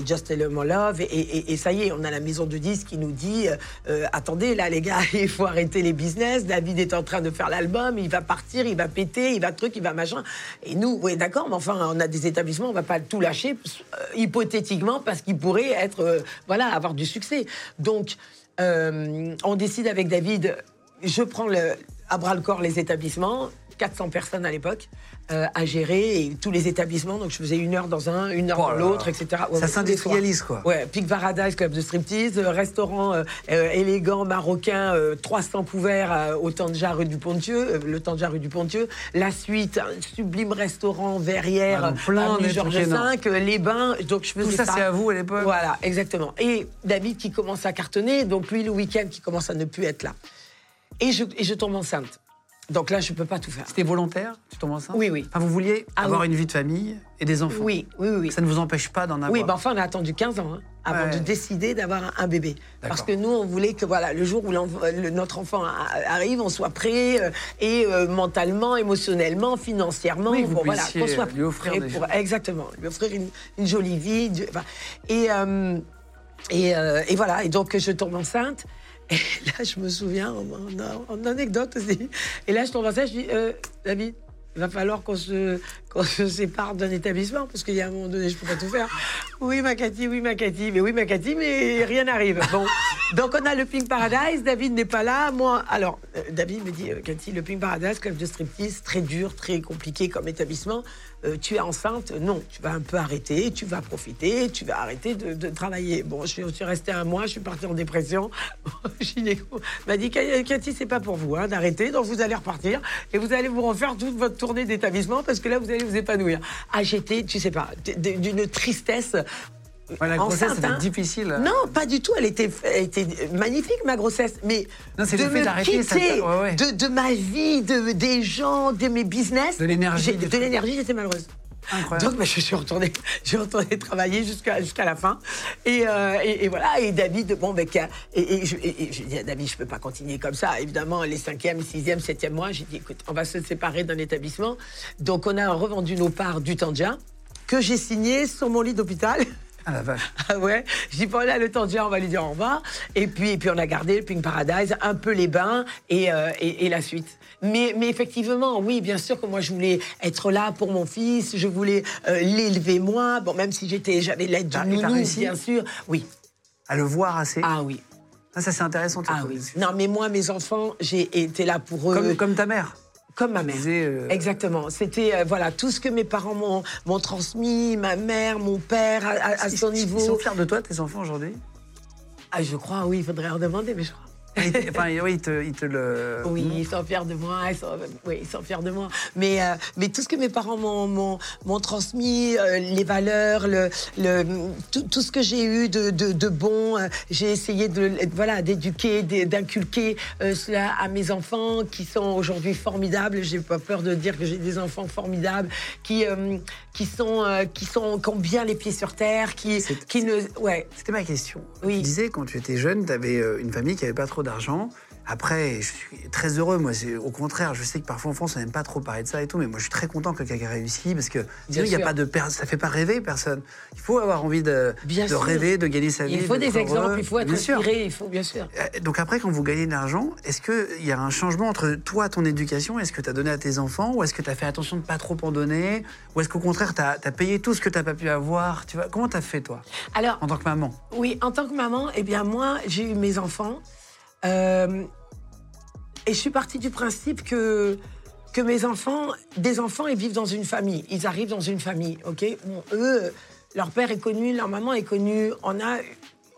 Just Little More Love. Et, et- et ça y est, on a la maison de disques qui nous dit euh, attendez, là, les gars, il faut arrêter les business. David est en train de faire l'album, il va partir, il va péter, il va truc, il va machin. Et nous, oui, d'accord, mais enfin, on a des établissements, on va pas tout lâcher, euh, hypothétiquement, parce qu'il pourrait être, euh, voilà, avoir du succès. Donc, euh, on décide avec David, je prends le, à bras le corps les établissements, 400 personnes à l'époque, euh, à gérer, et tous les établissements, donc je faisais une heure dans un, une heure Oh dans l'autre, etc. Ouais, Ça s'industrialise, quoi. Ouais, Pink Paradise, club de striptease, euh, restaurant euh, élégant marocain, euh, 300 couverts au Tanja rue du Pontieux, le Tanja rue du Pontieux. La suite, un sublime restaurant verrière, Ah, plein de Georges V, les bains. Donc je faisais Tout ça, c'est à vous à l'époque Voilà, exactement. Et David qui commence à cartonner, donc lui le week-end qui commence à ne plus être là. Et je, et je tombe enceinte. Donc là, je peux pas tout faire. C'était volontaire Tu tombes enceinte Oui, oui. Enfin, vous vouliez Ah avoir oui. une vie de famille et des enfants Oui, oui, oui. Ça ne vous empêche pas d'en avoir Oui, ben enfin, on a attendu 15 ans hein, avant Ouais. de décider d'avoir un, bébé. Parce que nous, on voulait que voilà, le jour où le- notre enfant arrive, on soit prêt euh, et euh, mentalement, émotionnellement, financièrement, Oui, vous bon, voilà, qu'on soit lui offrir prêt des pour exactement, lui offrir une, une jolie vie. du- enfin, et euh, et, euh, et voilà, et donc je tombe enceinte. Et là, je me souviens, en, en- en anecdote aussi. Et là, je tombe enceinte, je dis, euh, David, il va falloir qu'on se, qu'on se sépare d'un établissement, parce qu'il y a un moment donné, je ne peux pas tout faire. Oui, ma Cathy, oui, ma Cathy, mais oui, ma Cathy, mais rien n'arrive. Bon, donc on a le Pink Paradise, David n'est pas là, moi... Alors, euh, David me dit, euh, Cathy, le Pink Paradise, club de striptease, très dur, très compliqué comme établissement. Euh, tu es enceinte Non, tu vas un peu arrêter, tu vas profiter, tu vas arrêter de, travailler. Bon, je suis, restée un mois, je suis partie en dépression. Gynéco m'a dit, Cathy, c'est pas pour vous hein, d'arrêter, donc vous allez repartir et vous allez vous refaire toute votre tournée d'établissement parce que là, vous allez vous épanouir. Ah, j'étais, tu sais pas, d'une tristesse. Ouais, la grossesse, c'était difficile. Non, pas du tout. Elle était, elle était magnifique, ma grossesse. Mais Non, de le fait me d'arrêter, ça- quitter ouais, ouais. De, de ma vie, de, des gens, de mes business. De l'énergie, De l'énergie, j'étais malheureuse. Incroyable. Donc, bah, je suis retournée, je suis retournée travailler jusqu'à jusqu'à la fin. Et, euh, et, et voilà. Et David, bon, ben, et, et, je, j'ai dit à David, je peux pas continuer comme ça. Évidemment, les cinquième, sixième, septième mois, j'ai dit, écoute, on va se séparer d'un établissement. Donc, on a revendu nos parts du Tandja que j'ai signé sur mon lit d'hôpital. Ah la vache. Ah ouais, je dis, bon, là, le temps de on va lui dire au revoir. Et puis, et puis on a gardé le Pink Paradise, un peu les bains et, euh, et, et la suite. Mais, mais effectivement, oui, bien sûr que moi, je voulais être là pour mon fils, je voulais euh, l'élever moi. Bon, même si j'étais, j'avais l'aide du nounou, réussi bien sûr. Oui. À le voir assez. Ah oui. Ah, ça, c'est intéressant. Ah oui. Non, mais moi, mes enfants, j'ai été là pour eux. Comme, comme ta mère. Comme ma mère. disais, euh, Exactement. C'était euh, voilà tout ce que mes parents m'ont transmis, ma mère, mon père à, à- son niveau. Ils sont fiers de toi, tes enfants, aujourd'hui? Ah, je crois, oui, il faudrait leur demander, mais je crois. Enfin, oui, ils te, ils te le. Oui, ils sont fiers de moi. Ils sont, oui, ils sont fiers de moi. Mais, euh, mais tout ce que mes parents m'ont, m'ont, m'ont transmis, euh, les valeurs, le, le, tout, tout ce que j'ai eu de, de, de bon, euh, j'ai essayé de, voilà, d'éduquer, d'é- d'inculquer euh, cela à mes enfants qui sont aujourd'hui formidables. J'ai pas peur de dire que j'ai des enfants formidables qui, euh, qui, sont, euh, qui, sont, qui ont bien les pieds sur terre, qui, qui ne. Ouais. C'était ma question. Oui. Tu disais, quand tu étais jeune, tu avais une famille qui avait pas trop d'argent. Après, je suis très heureux. Moi, au contraire. Je sais que parfois en France, on n'aime pas trop parler de ça et tout, mais moi, je suis très content que quelqu'un réussi parce que sinon, il a pas de ça fait pas rêver personne. Il faut avoir envie de, Bien de sûr. rêver, de gagner sa vie. Il faut des exemples, heureux. il faut être Bien sûr. inspiré, il faut bien sûr. Euh, Donc après, quand vous gagnez de l'argent, est-ce qu'il y a un changement entre toi, ton éducation, est-ce que tu as donné à tes enfants, ou est-ce que tu as fait attention de pas trop en donner, ou est-ce qu'au contraire, tu as, payé tout ce que tu n'as pas pu avoir tu vois? Comment tu as fait, toi, Alors, en tant que maman Oui, en tant que maman, eh bien moi, j'ai eu mes enfants. Euh, et je suis partie du principe que, que mes enfants, des enfants, ils vivent dans une famille. Ils arrivent dans une famille, ok? Eux, leur père est connu, leur maman est connue. On a,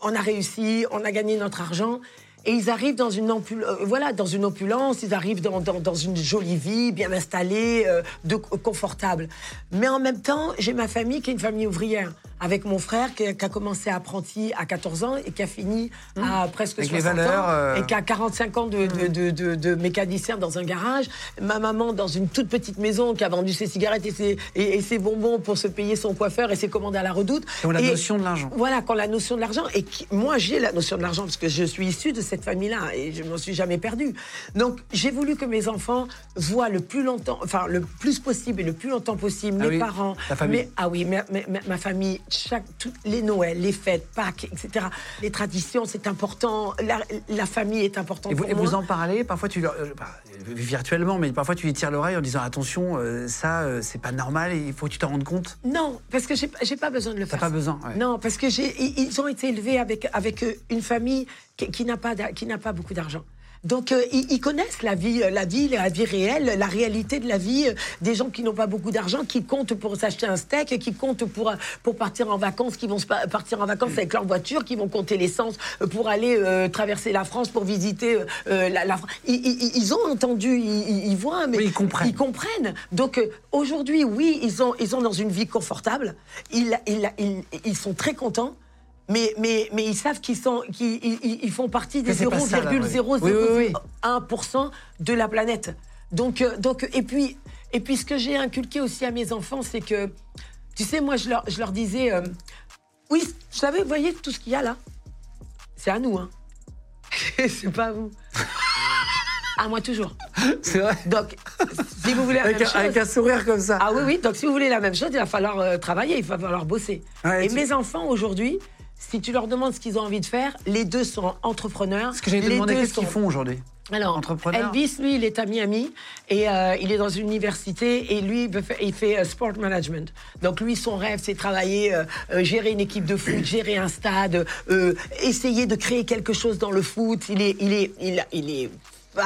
on a réussi, on a gagné notre argent. Et ils arrivent dans une, ampul- euh, voilà, dans une opulence, ils arrivent dans, dans- dans une jolie vie, bien installée, euh, de, confortable. Mais en même temps, j'ai ma famille qui est une famille ouvrière, avec mon frère qui, a- qui a commencé apprenti à 14 ans et qui a fini à presque Mmh. Avec les 60 valeurs, ans, euh, et qui a 45 ans de, de, de- de- de mécanicien dans un garage. Ma maman dans une toute petite maison qui a vendu ses cigarettes et ses, et, et ses bonbons pour se payer son coiffeur et ses commandes à la redoute. Qui ont la Et- notion de l'argent. voilà, quand la notion de l'argent, et qui- moi j'ai la notion de l'argent parce que je suis issue de cette famille-là et je m'en suis jamais perdue. Donc j'ai voulu que mes enfants voient le plus longtemps, enfin le plus possible et le plus longtemps possible Ah mes oui, parents, ta famille. mes- ah oui, ma, ma- famille, chaque, toutes les Noëls, les fêtes, Pâques, etc. Les traditions, c'est important. La, la famille est importante Et vous, pour et moi. vous en parlez Parfois, tu leur, euh, bah, virtuellement, mais parfois, tu lui tires l'oreille en disant attention, euh, ça, euh, c'est pas normal, il faut que tu t'en rendes compte. Non, parce que j'ai pas besoin de le faire. pas besoin, ouais. Non, parce que ils ont été élevés avec avec euh, une famille qui, qui n'a pas qui n'a pas beaucoup d'argent. Donc euh, ils, ils connaissent la vie, euh, la vie, la vie réelle, la réalité de la vie euh, des gens qui n'ont pas beaucoup d'argent, qui comptent pour s'acheter un steak, qui comptent pour pour partir en vacances, qui vont partir en vacances avec leur voiture, qui vont compter l'essence pour aller euh, traverser la France pour visiter la, la France. Ils, ils- ils ont entendu, ils, voient, mais Oui, ils comprennent. ils comprennent. Donc aujourd'hui, oui, ils ont, ils sont dans une vie confortable. Ils, ils sont très contents. Mais, mais, mais ils savent qu'ils sont, qu'ils ils, font partie des Mais c'est pas ça, la vraie vie. Oui, oui, oui. 0,001% de la planète. Donc, euh, donc et puis, et puis ce que j'ai inculqué aussi à mes enfants, c'est que, tu sais, moi je leur, je leur disais, euh, oui, vous savez, vous voyez tout ce qu'il y a là, c'est à nous, hein. c'est pas à vous. À moi toujours. C'est vrai Donc, si vous voulez la avec, même un, chose... avec un sourire comme ça. Ah oui, oui, donc si vous voulez la même chose, il va falloir euh, travailler, il va falloir bosser. Ouais, et tu- mes enfants, aujourd'hui, si tu leur demandes ce qu'ils ont envie de faire, les deux sont entrepreneurs. Ce que j'ai les demandé, deux qu'est-ce qu'ils sont- font aujourd'hui alors. Elvis, lui, il est à Miami et euh, il est dans une université et lui, il, fait euh, sport management. Donc lui, son rêve, c'est travailler, euh, gérer une équipe de foot, gérer un stade, essayer de créer quelque chose dans le foot. Il est, il est, il, il est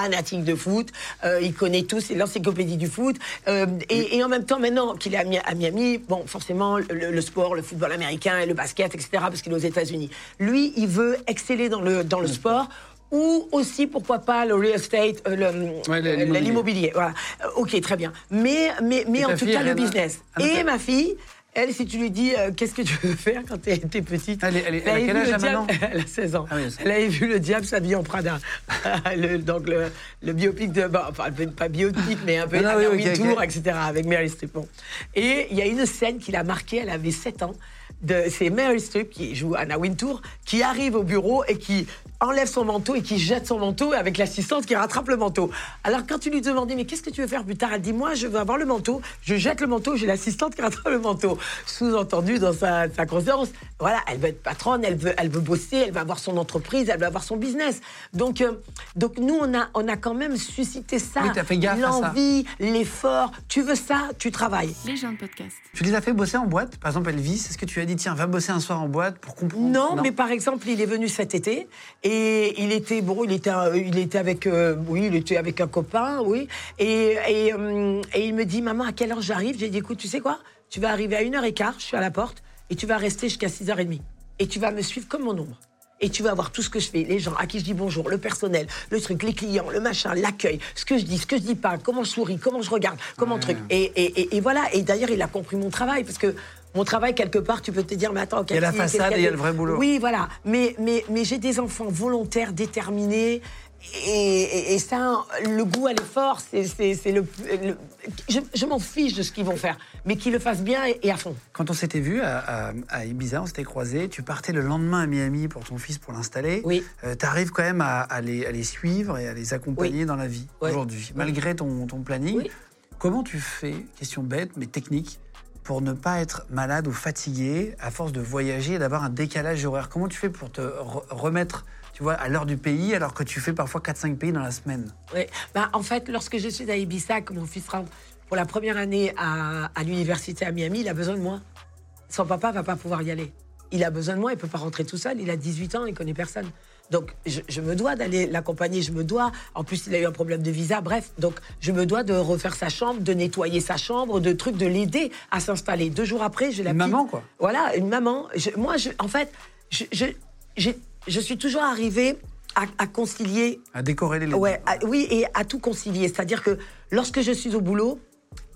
fanatique de foot, euh, il connaît tout, c'est l'encyclopédie du foot. Euh, et, et en même temps, maintenant qu'il est à, Mi- à Miami, bon, forcément, le, le sport, le football américain, et le basket, etc., parce qu'il est aux États-Unis. Lui, il veut exceller dans le, dans le sport. Ou aussi, pourquoi pas, le real estate, euh, Ouais, l'immobilier. Voilà. Ok, très bien. Mais, mais, mais en tout cas, le business. Ah, Et ma fille, elle, si tu lui dis euh, qu'est-ce que tu veux faire quand t'es es petite, Elle a quel âge, maintenant Elle a 16 ans. Ah oui, elle avait vu le diable s'habiller en Prada. le, donc le, le biopic de, bon, enfin pas biopic, mais un peu Ah non, oui, etc. avec Mary Streep. Bon. Et il y a une scène qui l'a marquée. Elle avait 7 ans. c'est Meryl Streep qui joue Anna Wintour qui arrive au bureau et qui enlève son manteau et qui jette son manteau avec l'assistante qui rattrape le manteau. Alors quand tu lui demandais mais qu'est-ce que tu veux faire plus tard, elle dit moi je veux avoir le manteau, je jette le manteau, j'ai l'assistante qui rattrape le manteau. Sous-entendu dans sa, sa conscience, voilà, elle veut être patronne, elle veut, elle veut bosser, elle va avoir son entreprise, elle veut avoir son business. Donc, euh, donc nous on a, on a quand même suscité ça, Oui, t'as fait gaffe à ça. l'envie, l'effort. Tu veux ça, tu travailles. Les gens de podcast. Tu les as fait bosser en boîte? Par exemple, Elvis, est-ce que tu as dit, tiens, va bosser un soir en boîte pour comprendre? Non, mais par exemple, il est venu cet été et il était bon, il était, euh, il était avec, euh, oui, il était avec un copain, oui, et, et, euh, et il me dit, maman, à quelle heure j'arrive? J'ai dit, écoute, tu sais quoi? Tu vas arriver à 1h15, je suis à la porte, et tu vas rester jusqu'à 6h30. Et tu vas me suivre comme mon ombre. Et tu vas voir tout ce que je fais, les gens à qui je dis bonjour, le personnel, le truc, les clients, le machin, l'accueil, ce que je dis, ce que je dis pas, comment je souris, comment je regarde, comment truc. Et, et, et, et voilà. Et d'ailleurs, il a compris mon travail parce que mon travail quelque part, tu peux te dire, mais attends, Il y a la façade et il y a le vrai boulot. Oui, voilà. Mais, mais, mais j'ai des enfants volontaires, déterminés. Et, et- et ça, le goût à l'effort, c'est c'est- c'est le, le- Je, je m'en fiche de ce qu'ils vont faire, mais qu'ils le fassent bien et, et à fond. Quand on s'était vu à, à- à Ibiza, on s'était croisés, tu partais le lendemain à Miami pour ton fils pour l'installer. Oui. tu arrives quand même à, à les, à les suivre et à les accompagner Oui. dans la vie aujourd'hui, malgré ton, ton planning. Oui. Comment tu fais, question bête mais technique, pour ne pas être malade ou fatigué à force de voyager et d'avoir un décalage horaire Comment tu fais pour te re- remettre tu vois, à l'heure du pays alors que tu fais parfois 4-5 pays dans la semaine? Oui. Ben, en fait, lorsque je suis à Ibiza, que mon fils rentre pour la première année à, à l'université à Miami, il a besoin de moi. Son papa va pas pouvoir y aller. Il a besoin de moi, il peut pas rentrer tout seul. Il a 18 ans, il connaît personne. Donc, je, je me dois d'aller l'accompagner, je me dois. En plus, il a eu un problème de visa, bref. Donc, je me dois de refaire sa chambre, de nettoyer sa chambre, de trucs, de l'aider à s'installer. Deux jours après, j'ai la Une petite- maman, quoi. Voilà, une maman. Je- moi, je, en fait, je, je, j'ai- je suis toujours arrivée à, à concilier À décorer les Ouais, à- oui, et à tout concilier. C'est-à-dire que lorsque je suis au boulot,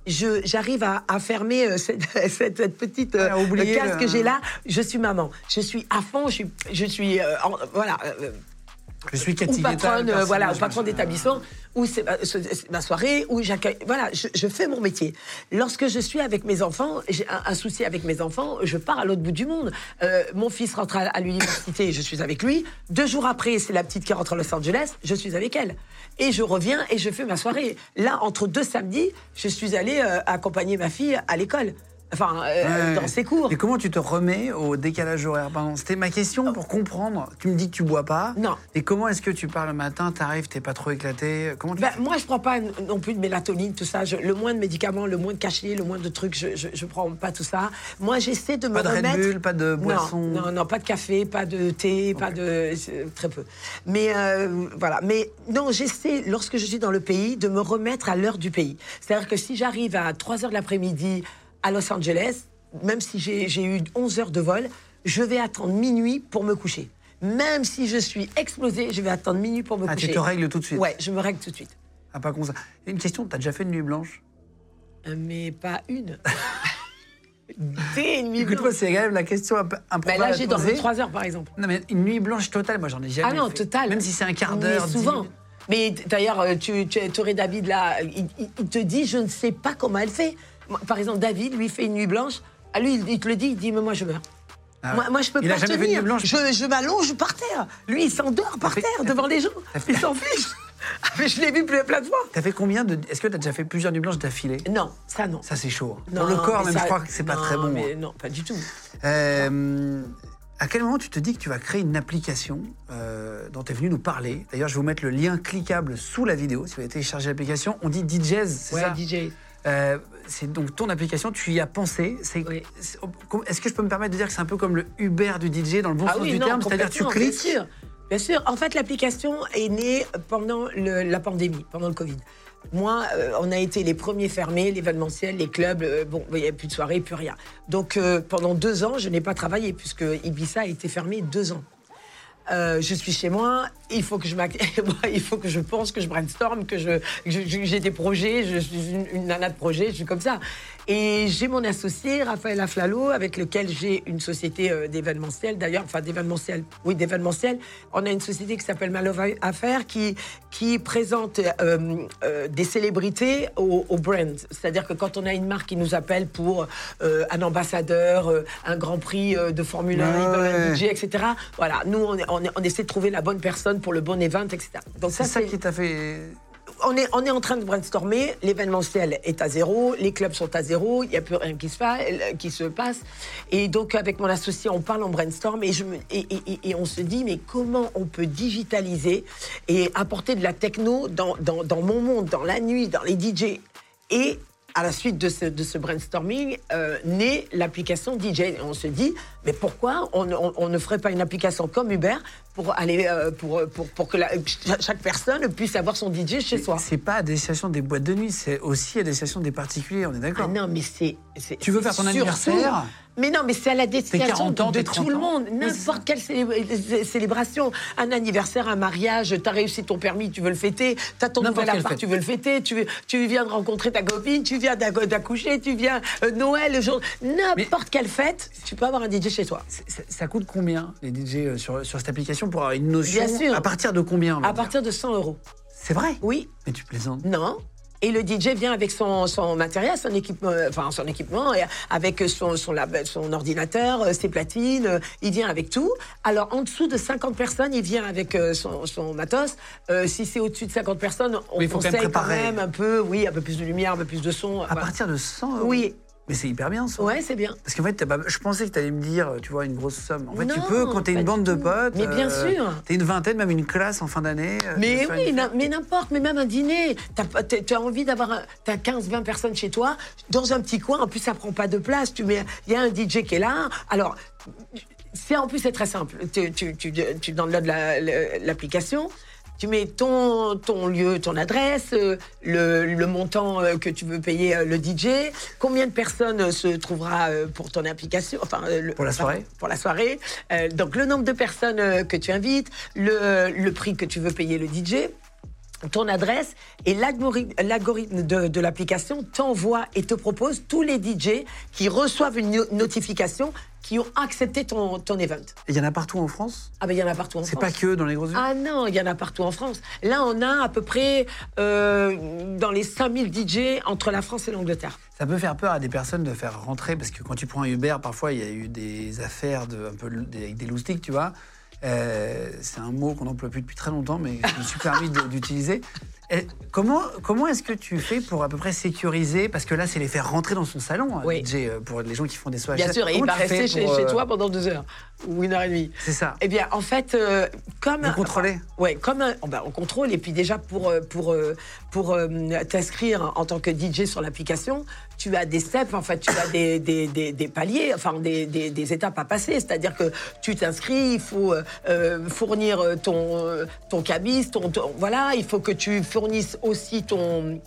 j'arrive à, à fermer euh, cette, cette- cette petite euh, Ouais, à oublier case le- que j'ai là. Je suis maman. Je suis à fond. Je suis, je suis euh, en- voilà. euh, Je suis ou Cathy patronne, euh, voilà, personnage, patron d'établissement, où c'est ma, soirée, où j'accueille. Voilà, je, je fais mon métier. Lorsque je suis avec mes enfants, j'ai un, un souci avec mes enfants, je pars à l'autre bout du monde. Euh, mon fils rentre à, à l'université, je suis avec lui. Deux jours après, c'est la petite qui rentre à Los Angeles, je suis avec elle. Et je reviens et je fais ma soirée. Là, entre deux samedis, je suis allée euh, accompagner ma fille à l'école. Enfin, euh, Ouais. dans ses cours. Et comment tu te remets au décalage horaire? C'était ma question pour comprendre. Tu me dis que tu bois pas. Non. Et comment est-ce que tu pars le matin, t'arrives, t'es pas trop éclaté Comment tu Ben, moi, je prends pas non plus de mélatonine, tout ça. Je- le moins de médicaments, le moins de cachets, le moins de trucs, je, je, je prends pas tout ça. Moi, j'essaie de me Pas de Red remettre. Bull, pas de boisson Non, non, pas de café, pas de thé, pas de. Très peu. Mais euh, voilà. Mais non, j'essaie, lorsque je suis dans le pays, de me remettre à l'heure du pays. C'est-à-dire que si j'arrive à 3 heures de l'après-midi à Los Angeles, même si j'ai eu 11 heures de vol, je vais attendre minuit pour me coucher. Même si je suis explosée, je vais attendre minuit pour me Ah, tu coucher. te règles tout de suite Ouais, je me règle tout de suite. Ah, pas comme ça. Une question, t'as déjà fait une nuit blanche? Euh, Mais pas une. Des nuits Écoute-moi, c'est quand même la question un peu improbable là, à j'ai dormi poser. 3 heures, par exemple. Non, mais une nuit blanche totale, moi j'en ai jamais Ah non, fait. total. Même si c'est un quart d'heure. souvent. Mais d'ailleurs, euh, tu, tu David là, il te dit, je ne sais pas comment elle fait. Par exemple, David, lui, fait une nuit blanche. À lui, il, te le dit, il dit, mais moi, je meurs. Ah moi, je peux Il pas a jamais fait tenir. une nuit blanche Je, je m'allonge par terre. Lui, il s'endort par terre devant les gens. Il s'en fiche. Ah, mais je l'ai vu plein, de fois. T'as fait combien de. Est-ce que t'as déjà fait plusieurs nuits blanches d'affilée? Non, ça non. Ça, c'est chaud. Non, Pour le corps, même, ça- je crois que c'est pas non, très bon. mais hein. non, pas du tout. Euh, à quel moment tu te dis que tu vas créer une application euh, dont tu es venu nous parler? D'ailleurs, je vais vous mettre le lien cliquable sous la vidéo si vous voulez télécharger l'application. On dit DJs, c'est Ouais, ça? DJ. Euh, C'est donc ton application, tu y as pensé. C'est- Oui. c'est- Est-ce que je peux me permettre de dire que c'est un peu comme le Uber du DJ dans le bon Ah sens oui, du non, terme C'est-à-dire tu cliques. Bien sûr, bien sûr. En fait, l'application est née pendant le- la pandémie, pendant le Covid. Moi, euh, on a été les premiers fermés, l'événementiel, les clubs, euh, bon, il n'y avait plus de soirée, plus rien. Donc, euh, pendant deux ans, je n'ai pas travaillé, puisque Ibiza a été fermé deux ans. Euh, je suis chez moi, il faut que je il faut que je pense, que je brainstorm, que je- j'ai des projets, je suis une, une nana de projet, je suis comme ça. Et j'ai mon associé Raphaël Aflalo avec lequel j'ai une société euh, d'événementiel d'ailleurs, enfin d'événementiel, oui d'événementiel. On a une société qui s'appelle Malove Affaires qui qui présente euh, euh, des célébrités au, au brand. C'est-à-dire que quand on a une marque qui nous appelle pour euh, un ambassadeur, un Grand Prix de Formule 1, Ouais, un. DJ, etc. Voilà, nous on, essaie de trouver la bonne personne pour le bon event, etc. Donc C'est ça, ça qui t'a fait. On est, en train de brainstormer. L'événementiel est à zéro, les clubs sont à zéro, il n'y a plus rien qui se, fa- euh, qui se passe. Et donc, avec mon associé, on parle, on brainstorm et, on se dit, mais comment on peut digitaliser et apporter de la techno dans, dans, dans mon monde, dans la nuit, dans les DJ Et à la suite de ce, de ce brainstorming, euh, naît l'application DJ. Et on se dit, mais pourquoi on, on- on ne ferait pas une application comme Uber pour, aller, euh, pour, pour, pour que la- chaque personne puisse avoir son DJ chez soi? C'est pas à destination des boîtes de nuit, c'est aussi à destination des particuliers, on est Ah d'accord non, mais c'est. Tu veux faire ton anniversaire? Mais non, mais c'est à la destination 40 ans, de tout 30 le monde. Oui. N'importe quelle célé- célébration. Un anniversaire, un mariage, t'as réussi ton permis, tu veux le fêter. T'as ton nouvel appart, fête. tu veux le fêter. Tu, tu viens de rencontrer ta copine, tu viens d'ac- d'accoucher, tu viens euh, Noël, le jour. N'importe quelle fête, tu peux avoir un DJ chez toi. Ça coûte combien les DJ euh, sur, sur cette application pour avoir une notion Bien sûr. À partir de combien on va À dire partir de 100 euros. C'est vrai? Oui, Mais tu plaisantes. Non. Et le DJ vient avec son, son matériel, son équipement, euh, enfin son équipement, avec son, son, lab- son ordinateur, euh, ses platines, euh, il vient avec tout. Alors en dessous de 50 personnes, il vient avec son, son matos. Euh, si c'est au-dessus de 50 personnes, on quand même conseille quand même un peu, oui, un peu plus de lumière, un peu plus de son. À voilà. partir de 100 euros Oui. Mais c'est hyper bien ça. Ouais, c'est bien. Parce qu'en fait, pas- je pensais que tu allais me dire, tu vois, une grosse somme. En fait, tu Non, peux, quand t'es pas une bande de potes. Mais bien sûr. T'es une vingtaine, même une classe en fin d'année. euh, Mais tu oui, une mais n'importe, mais même un dîner. Tu as envie d'avoir. un- T'as 15-20 personnes chez toi, dans un petit coin. En plus, ça prend pas de place. Tu mets, il y a un DJ qui est là. Alors, c'est en plus c'est très simple. Tu, tu, tu, tu downloads la- la- l'application. Tu mets ton, ton lieu, ton adresse, euh, le, le montant euh, que tu veux payer euh, le DJ, combien de personnes se trouvera pour ton application, enfin le- Pour la soirée. pour la soirée. Donc le nombre de personnes que tu invites, le, le prix que tu veux payer le DJ ton adresse et l'algorithme de, de l'application t'envoie et te propose tous les DJ qui reçoivent une no- notification qui ont accepté ton, ton event. Il y en a partout en France? Ah ben il y en a partout en C'est France. pas que dans les grosses villes Ah non, il y en a partout en France. Là, on a à peu près euh, dans les 5000 DJ entre la France et l'Angleterre. Ça peut faire peur à des personnes de faire rentrer, parce que quand tu prends un Uber, parfois il y a eu des affaires de, un peu des, avec des loustiques, tu vois. Euh, c'est un mot qu'on n'emploie plus depuis très longtemps, mais je me suis permis d'utiliser. Et Comment, comment est-ce que tu fais pour à peu près sécuriser? Parce que là, c'est les faire rentrer dans son salon, Oui. DJ, euh, pour les gens qui font des soirées. Bien sûr, et il va rester chez, euh, toi pendant deux heures ou une heure et demie. C'est ça. Eh bien, en fait, euh, comme Vous contrôlez Ouais, comme un- oh, bah, on contrôle et puis déjà pour pour pour t'inscrire en tant que DJ sur l'application, tu as des steps, en fait, tu as des, des, des, des paliers, enfin des, des, étapes à passer. C'est-à-dire que tu t'inscris, il faut euh, fournir ton ton cabis, ton, ton- voilà, il faut que tu fournisses aussi ton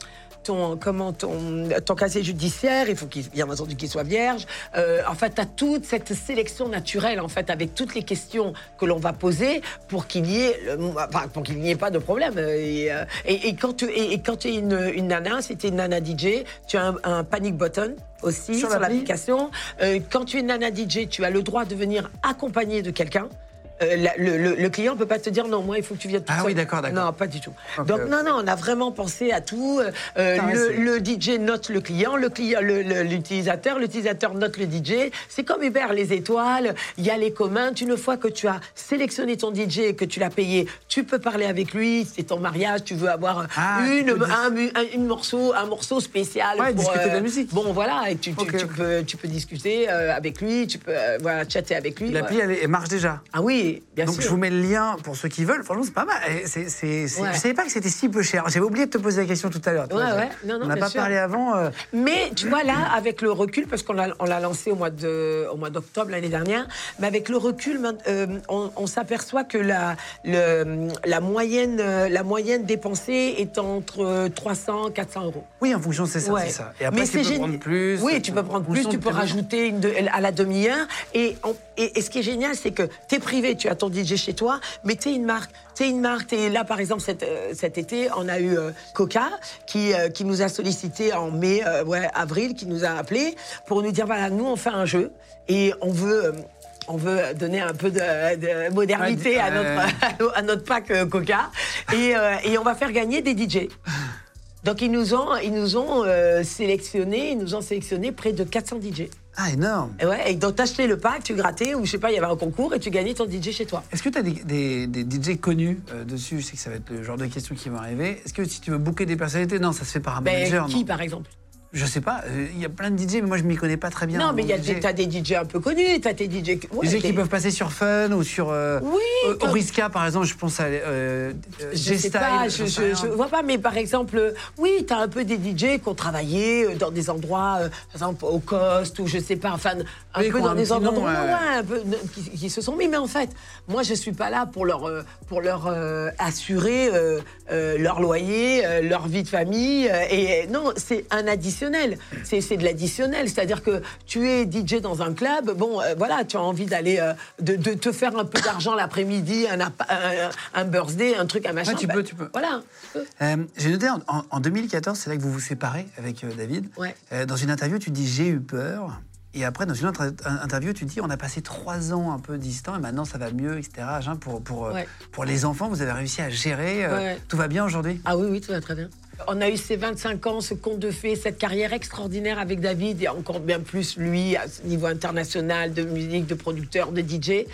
ton, comment, ton, ton casier judiciaire, il faut qu'il, bien entendu qu'il soit vierge. Euh, en fait, tu as toute cette sélection naturelle, en fait, avec toutes les questions que l'on va poser pour qu'il y ait, enfin, pour qu'il n'y ait pas de problème. Et, euh, et, et quand tu et, et quand es une, une nana, si tu es une nana DJ, tu as un, un panic button aussi Sur sur, l'appli? l'application. Euh, quand tu es une nana DJ, tu as le droit de venir accompagner de quelqu'un. Euh, la- le, le- le client peut pas te dire non, moi il faut que tu viennes tout Ah seul. oui, d'accord, d'accord. Non, pas du tout. Donc non, non, on a vraiment pensé à tout. Euh, Putain, le, DJ note le client, le client, l'utilisateur, l'utilisateur note le DJ. C'est comme Uber, les étoiles. Il y a les communs. Une fois que tu as sélectionné ton DJ et que tu l'as payé, tu peux parler avec lui. C'est ton mariage, tu veux avoir Ah, une, un, une morceau, un morceau spécial. Ouais, pour, discuter de la musique. Bon, voilà, et tu, peux, tu peux discuter euh, avec lui, tu peux euh, voilà, chatter avec lui. L'appli, voilà. elle marche déjà. Ah oui, bien Donc sûr. je vous mets le lien pour ceux qui veulent. Franchement, c'est pas mal. Et c'est- c'est- c'est- Ouais. Je savais pas que c'était si peu cher. J'avais oublié de te poser la question tout à l'heure. tu Ouais, vois. ouais. Non, non, On n'a pas sûr. parlé avant. euh, Mais tu vois là, avec le recul, parce qu'on l'a on l'a lancé au mois de au mois d'octobre l'année dernière, mais avec le recul, euh, on, on s'aperçoit que la le, la moyenne euh, la moyenne dépensée est entre euh, 300 400 euros. Oui, en fonction, c'est ça, Ouais. c'est ça. Et après, Mais tu c'est peux génial. prendre plus. Oui, tu peux prendre en plus, tu de peux rajouter une de- à la demi-heure. Et, on- et, et ce qui est génial, c'est que tu es privé, tu as ton DJ chez toi, mais t'es une marque. T'es une marque. T'es là, par exemple, cet, euh, cet été, on a eu euh, Coca qui, euh, qui nous a sollicité en mai, ouais, avril, qui nous a appelé pour nous dire voilà, nous, on fait un jeu et on veut. on veut donner un peu de, de modernité Ouais, à, notre, à notre pack Coca et, euh, et on va faire gagner des DJ. Donc ils nous ont, ils nous ont euh, sélectionné, ils nous ont sélectionné près de 400 DJ. Ah, énorme. Et ouais, et donc t'achetais le pack, tu grattais, ou je sais pas, il y avait un concours et tu gagnais ton DJ chez toi. Est-ce que tu as des, des- des DJ connus euh, dessus? Je sais que ça va être le genre de questions qui vont arriver. Est-ce que si tu veux booker des personnalités, non, ça se fait par un Ben, manager qui non? par exemple? Je sais pas. euh, Il y a plein de DJ, mais moi je m'y connais pas très bien. Non, mais il y a des- DJ t'as des DJ un peu connus, t'as tes DJ. ouais, DJ qui des- peuvent passer sur Fun ou sur euh, Oui, euh, Oriska, par exemple, je pense à euh, euh, Je sais G-Style, pas, je, sais je, vois pas, mais par exemple, euh, oui, t'as un peu des DJ qui ont travaillé euh, dans des endroits, euh, par exemple au Cost ou je sais pas, enfin, un Oui, peu dans un des endroits nom, ouais, ouais. ouais, un peu, de- qui, qui se sont mis. Mais en fait, moi, je suis pas là pour leur, euh, pour leur euh, assurer euh, euh, leur loyer, euh, leur vie de famille. euh, et euh, non, c'est un additionnel. C'est c'est de l'additionnel. C'est-à-dire que tu es DJ dans un club, bon, euh, voilà, tu as envie d'aller, euh, de, de te faire un peu d'argent l'après-midi, un, appa- un, un birthday, un truc, un machin. tu peux, tu peux. Voilà. Euh, J'ai noté en, en- en 2014, c'est là que vous vous séparez avec David. Ouais. Dans une interview, tu dis j'ai eu peur. Et après, dans une autre in- interview, tu dis on a passé trois ans un peu distants et maintenant ça va mieux, etc. Pour, pour, Ouais. pour les enfants, vous avez réussi à gérer. Ouais. Tout va bien aujourd'hui? Ah oui, oui, tout va très bien. On a eu ces 25 ans, ce conte de fées, cette carrière extraordinaire avec David et encore bien plus lui, à ce niveau international de musique, de producteur, de DJ.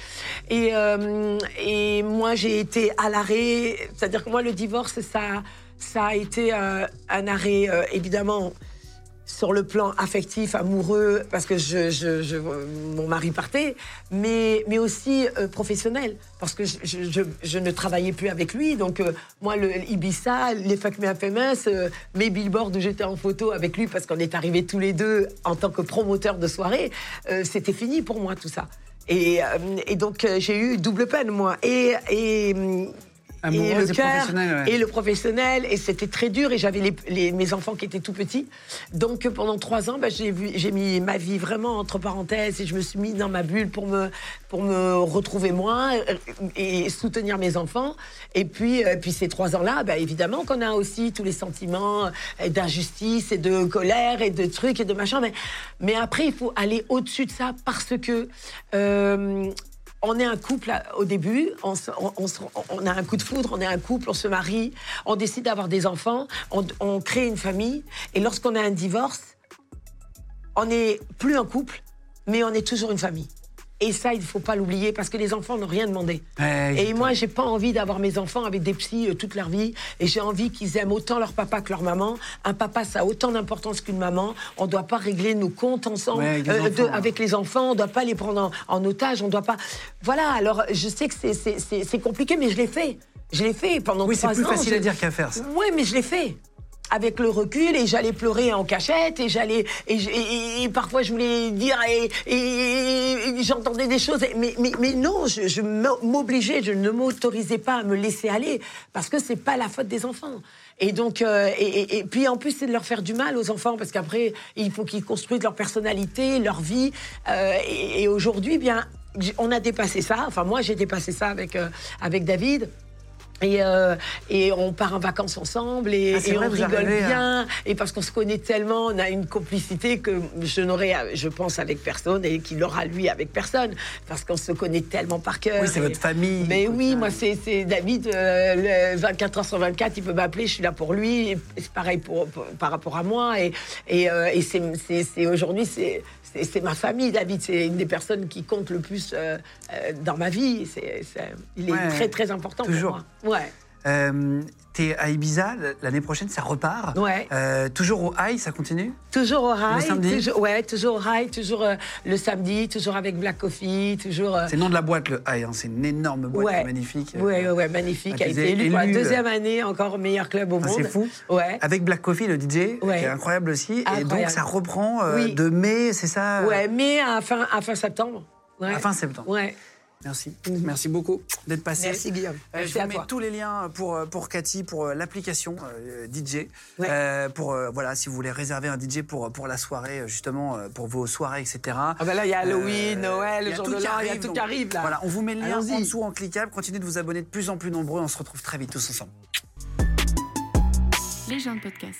Et, euh, et moi, j'ai été à l'arrêt. C'est-à-dire que moi, le divorce, ça, ça a été euh, un arrêt, euh, évidemment, sur le plan affectif, amoureux, parce que je, mon mari partait, mais, mais aussi euh, professionnel, parce que je, ne travaillais plus avec lui. Donc, euh, moi, le Ibiza, les Fuck Me Famous, euh, mes billboards où j'étais en photo avec lui, parce qu'on est arrivés tous les deux en tant que promoteurs de soirée, euh, c'était fini pour moi, tout ça. Et, et donc, j'ai eu double peine, moi. Et et le et cœur ouais. et le professionnel et c'était très dur et j'avais les, les- mes enfants qui étaient tout petits donc euh, pendant trois ans bah, j'ai mis ma vie vraiment entre parenthèses et je me suis mis dans ma bulle pour me pour me retrouver moi euh, et soutenir mes enfants et puis euh, puis ces trois ans là bah, évidemment qu'on a aussi tous les sentiments d'injustice et de colère et de trucs et de machin mais mais après il faut aller au-dessus de ça parce que euh, on est un couple au début, on, a un coup de foudre, on est un couple, on se marie, on décide d'avoir des enfants, on crée une famille, et lorsqu'on a un divorce, on n'est plus un couple, mais on est toujours une famille. Et ça, il ne faut pas l'oublier parce que les enfants n'ont rien demandé. Ouais, et moi, j'ai pas envie d'avoir mes enfants avec des psys euh, toute leur vie. Et j'ai envie qu'ils aiment autant leur papa que leur maman. Un papa, ça a autant d'importance qu'une maman. On ne doit pas régler nos comptes ensemble Ouais, avec les euh, de- enfants. avec les enfants. On ne doit pas les prendre en, en otage. On doit pas. Voilà. Alors, je sais que c'est- c'est c'est- c'est compliqué, mais je l'ai fait. Je l'ai fait pendant Oui, c'est trois plus ans. facile Je- à dire qu'à faire, oui, mais je l'ai fait. Avec le recul, et j'allais pleurer en cachette, et j'allais. Et, parfois, je voulais dire, et, j'entendais des choses. Mais, non, je, m'obligeais, je ne m'autorisais pas à me laisser aller, parce que c'est pas la faute des enfants. Et donc, euh, et, puis en plus, c'est de leur faire du mal aux enfants, parce qu'après, il faut qu'ils construisent leur personnalité, leur vie. Euh, et aujourd'hui, bien, on a dépassé ça. Enfin, moi, j'ai dépassé ça avec, euh, avec David. Et, euh, et on part en vacances ensemble et, Ah, c'est et vrai, on rigole arrivez à- bien. Et parce qu'on se connaît tellement, on a une complicité que je n'aurai, je pense, avec personne et qu'il aura lui avec personne. Parce qu'on se connaît tellement par cœur. Oui, c'est votre famille. Mais oui, ouais. moi, c'est David, euh, le 24 heures sur 24, il peut m'appeler, je suis là pour lui. C'est pareil pour, pour- par rapport à moi. Et, et, euh, c'est- aujourd'hui, c'est c'est- ma famille, David. C'est une des personnes qui compte le plus euh, euh, dans ma vie. Il est Ouais, très, très important toujours. pour moi. Ouais. Euh, T'es à Ibiza, l'année prochaine, ça repart. Ouais. Euh, toujours au high, ça continue? Toujours au rail. samedi? toujours, ouais, toujours au rail, toujours euh, le samedi, toujours avec Black Coffee, toujours. euh, C'est le nom de la boîte, le high. hein, C'est une énorme boîte ouais, magnifique. Ouais, ouais, ouais, magnifique. A été disais élu pour la deuxième année, encore meilleur club au Ah, monde. c'est fou. Ouais. Avec Black Coffee, le DJ, Ouais. qui est incroyable aussi. Et donc, ça reprend Oui. de mai, c'est ça? Ouais, mais à fin, à fin septembre. À fin septembre. Ouais. Merci. Merci beaucoup d'être passé. Merci Guillaume. Euh, Merci je vous mets toi. tous les liens pour, euh, pour Cathy, pour euh, l'application euh, DJ. Ouais. Euh, pour, euh, voilà, si vous voulez réserver un DJ pour, pour la soirée, justement, pour vos soirées, etc. Ah bah là, il y a Halloween, Euh, Noël, il y le a jour tout de qui l'an, il y a arrive, tout donc, qui arrive là. Voilà, on vous met le lien en dessous en cliquable. Continuez de vous abonner de plus en plus nombreux. On se retrouve très vite tous ensemble. Les gens de podcast.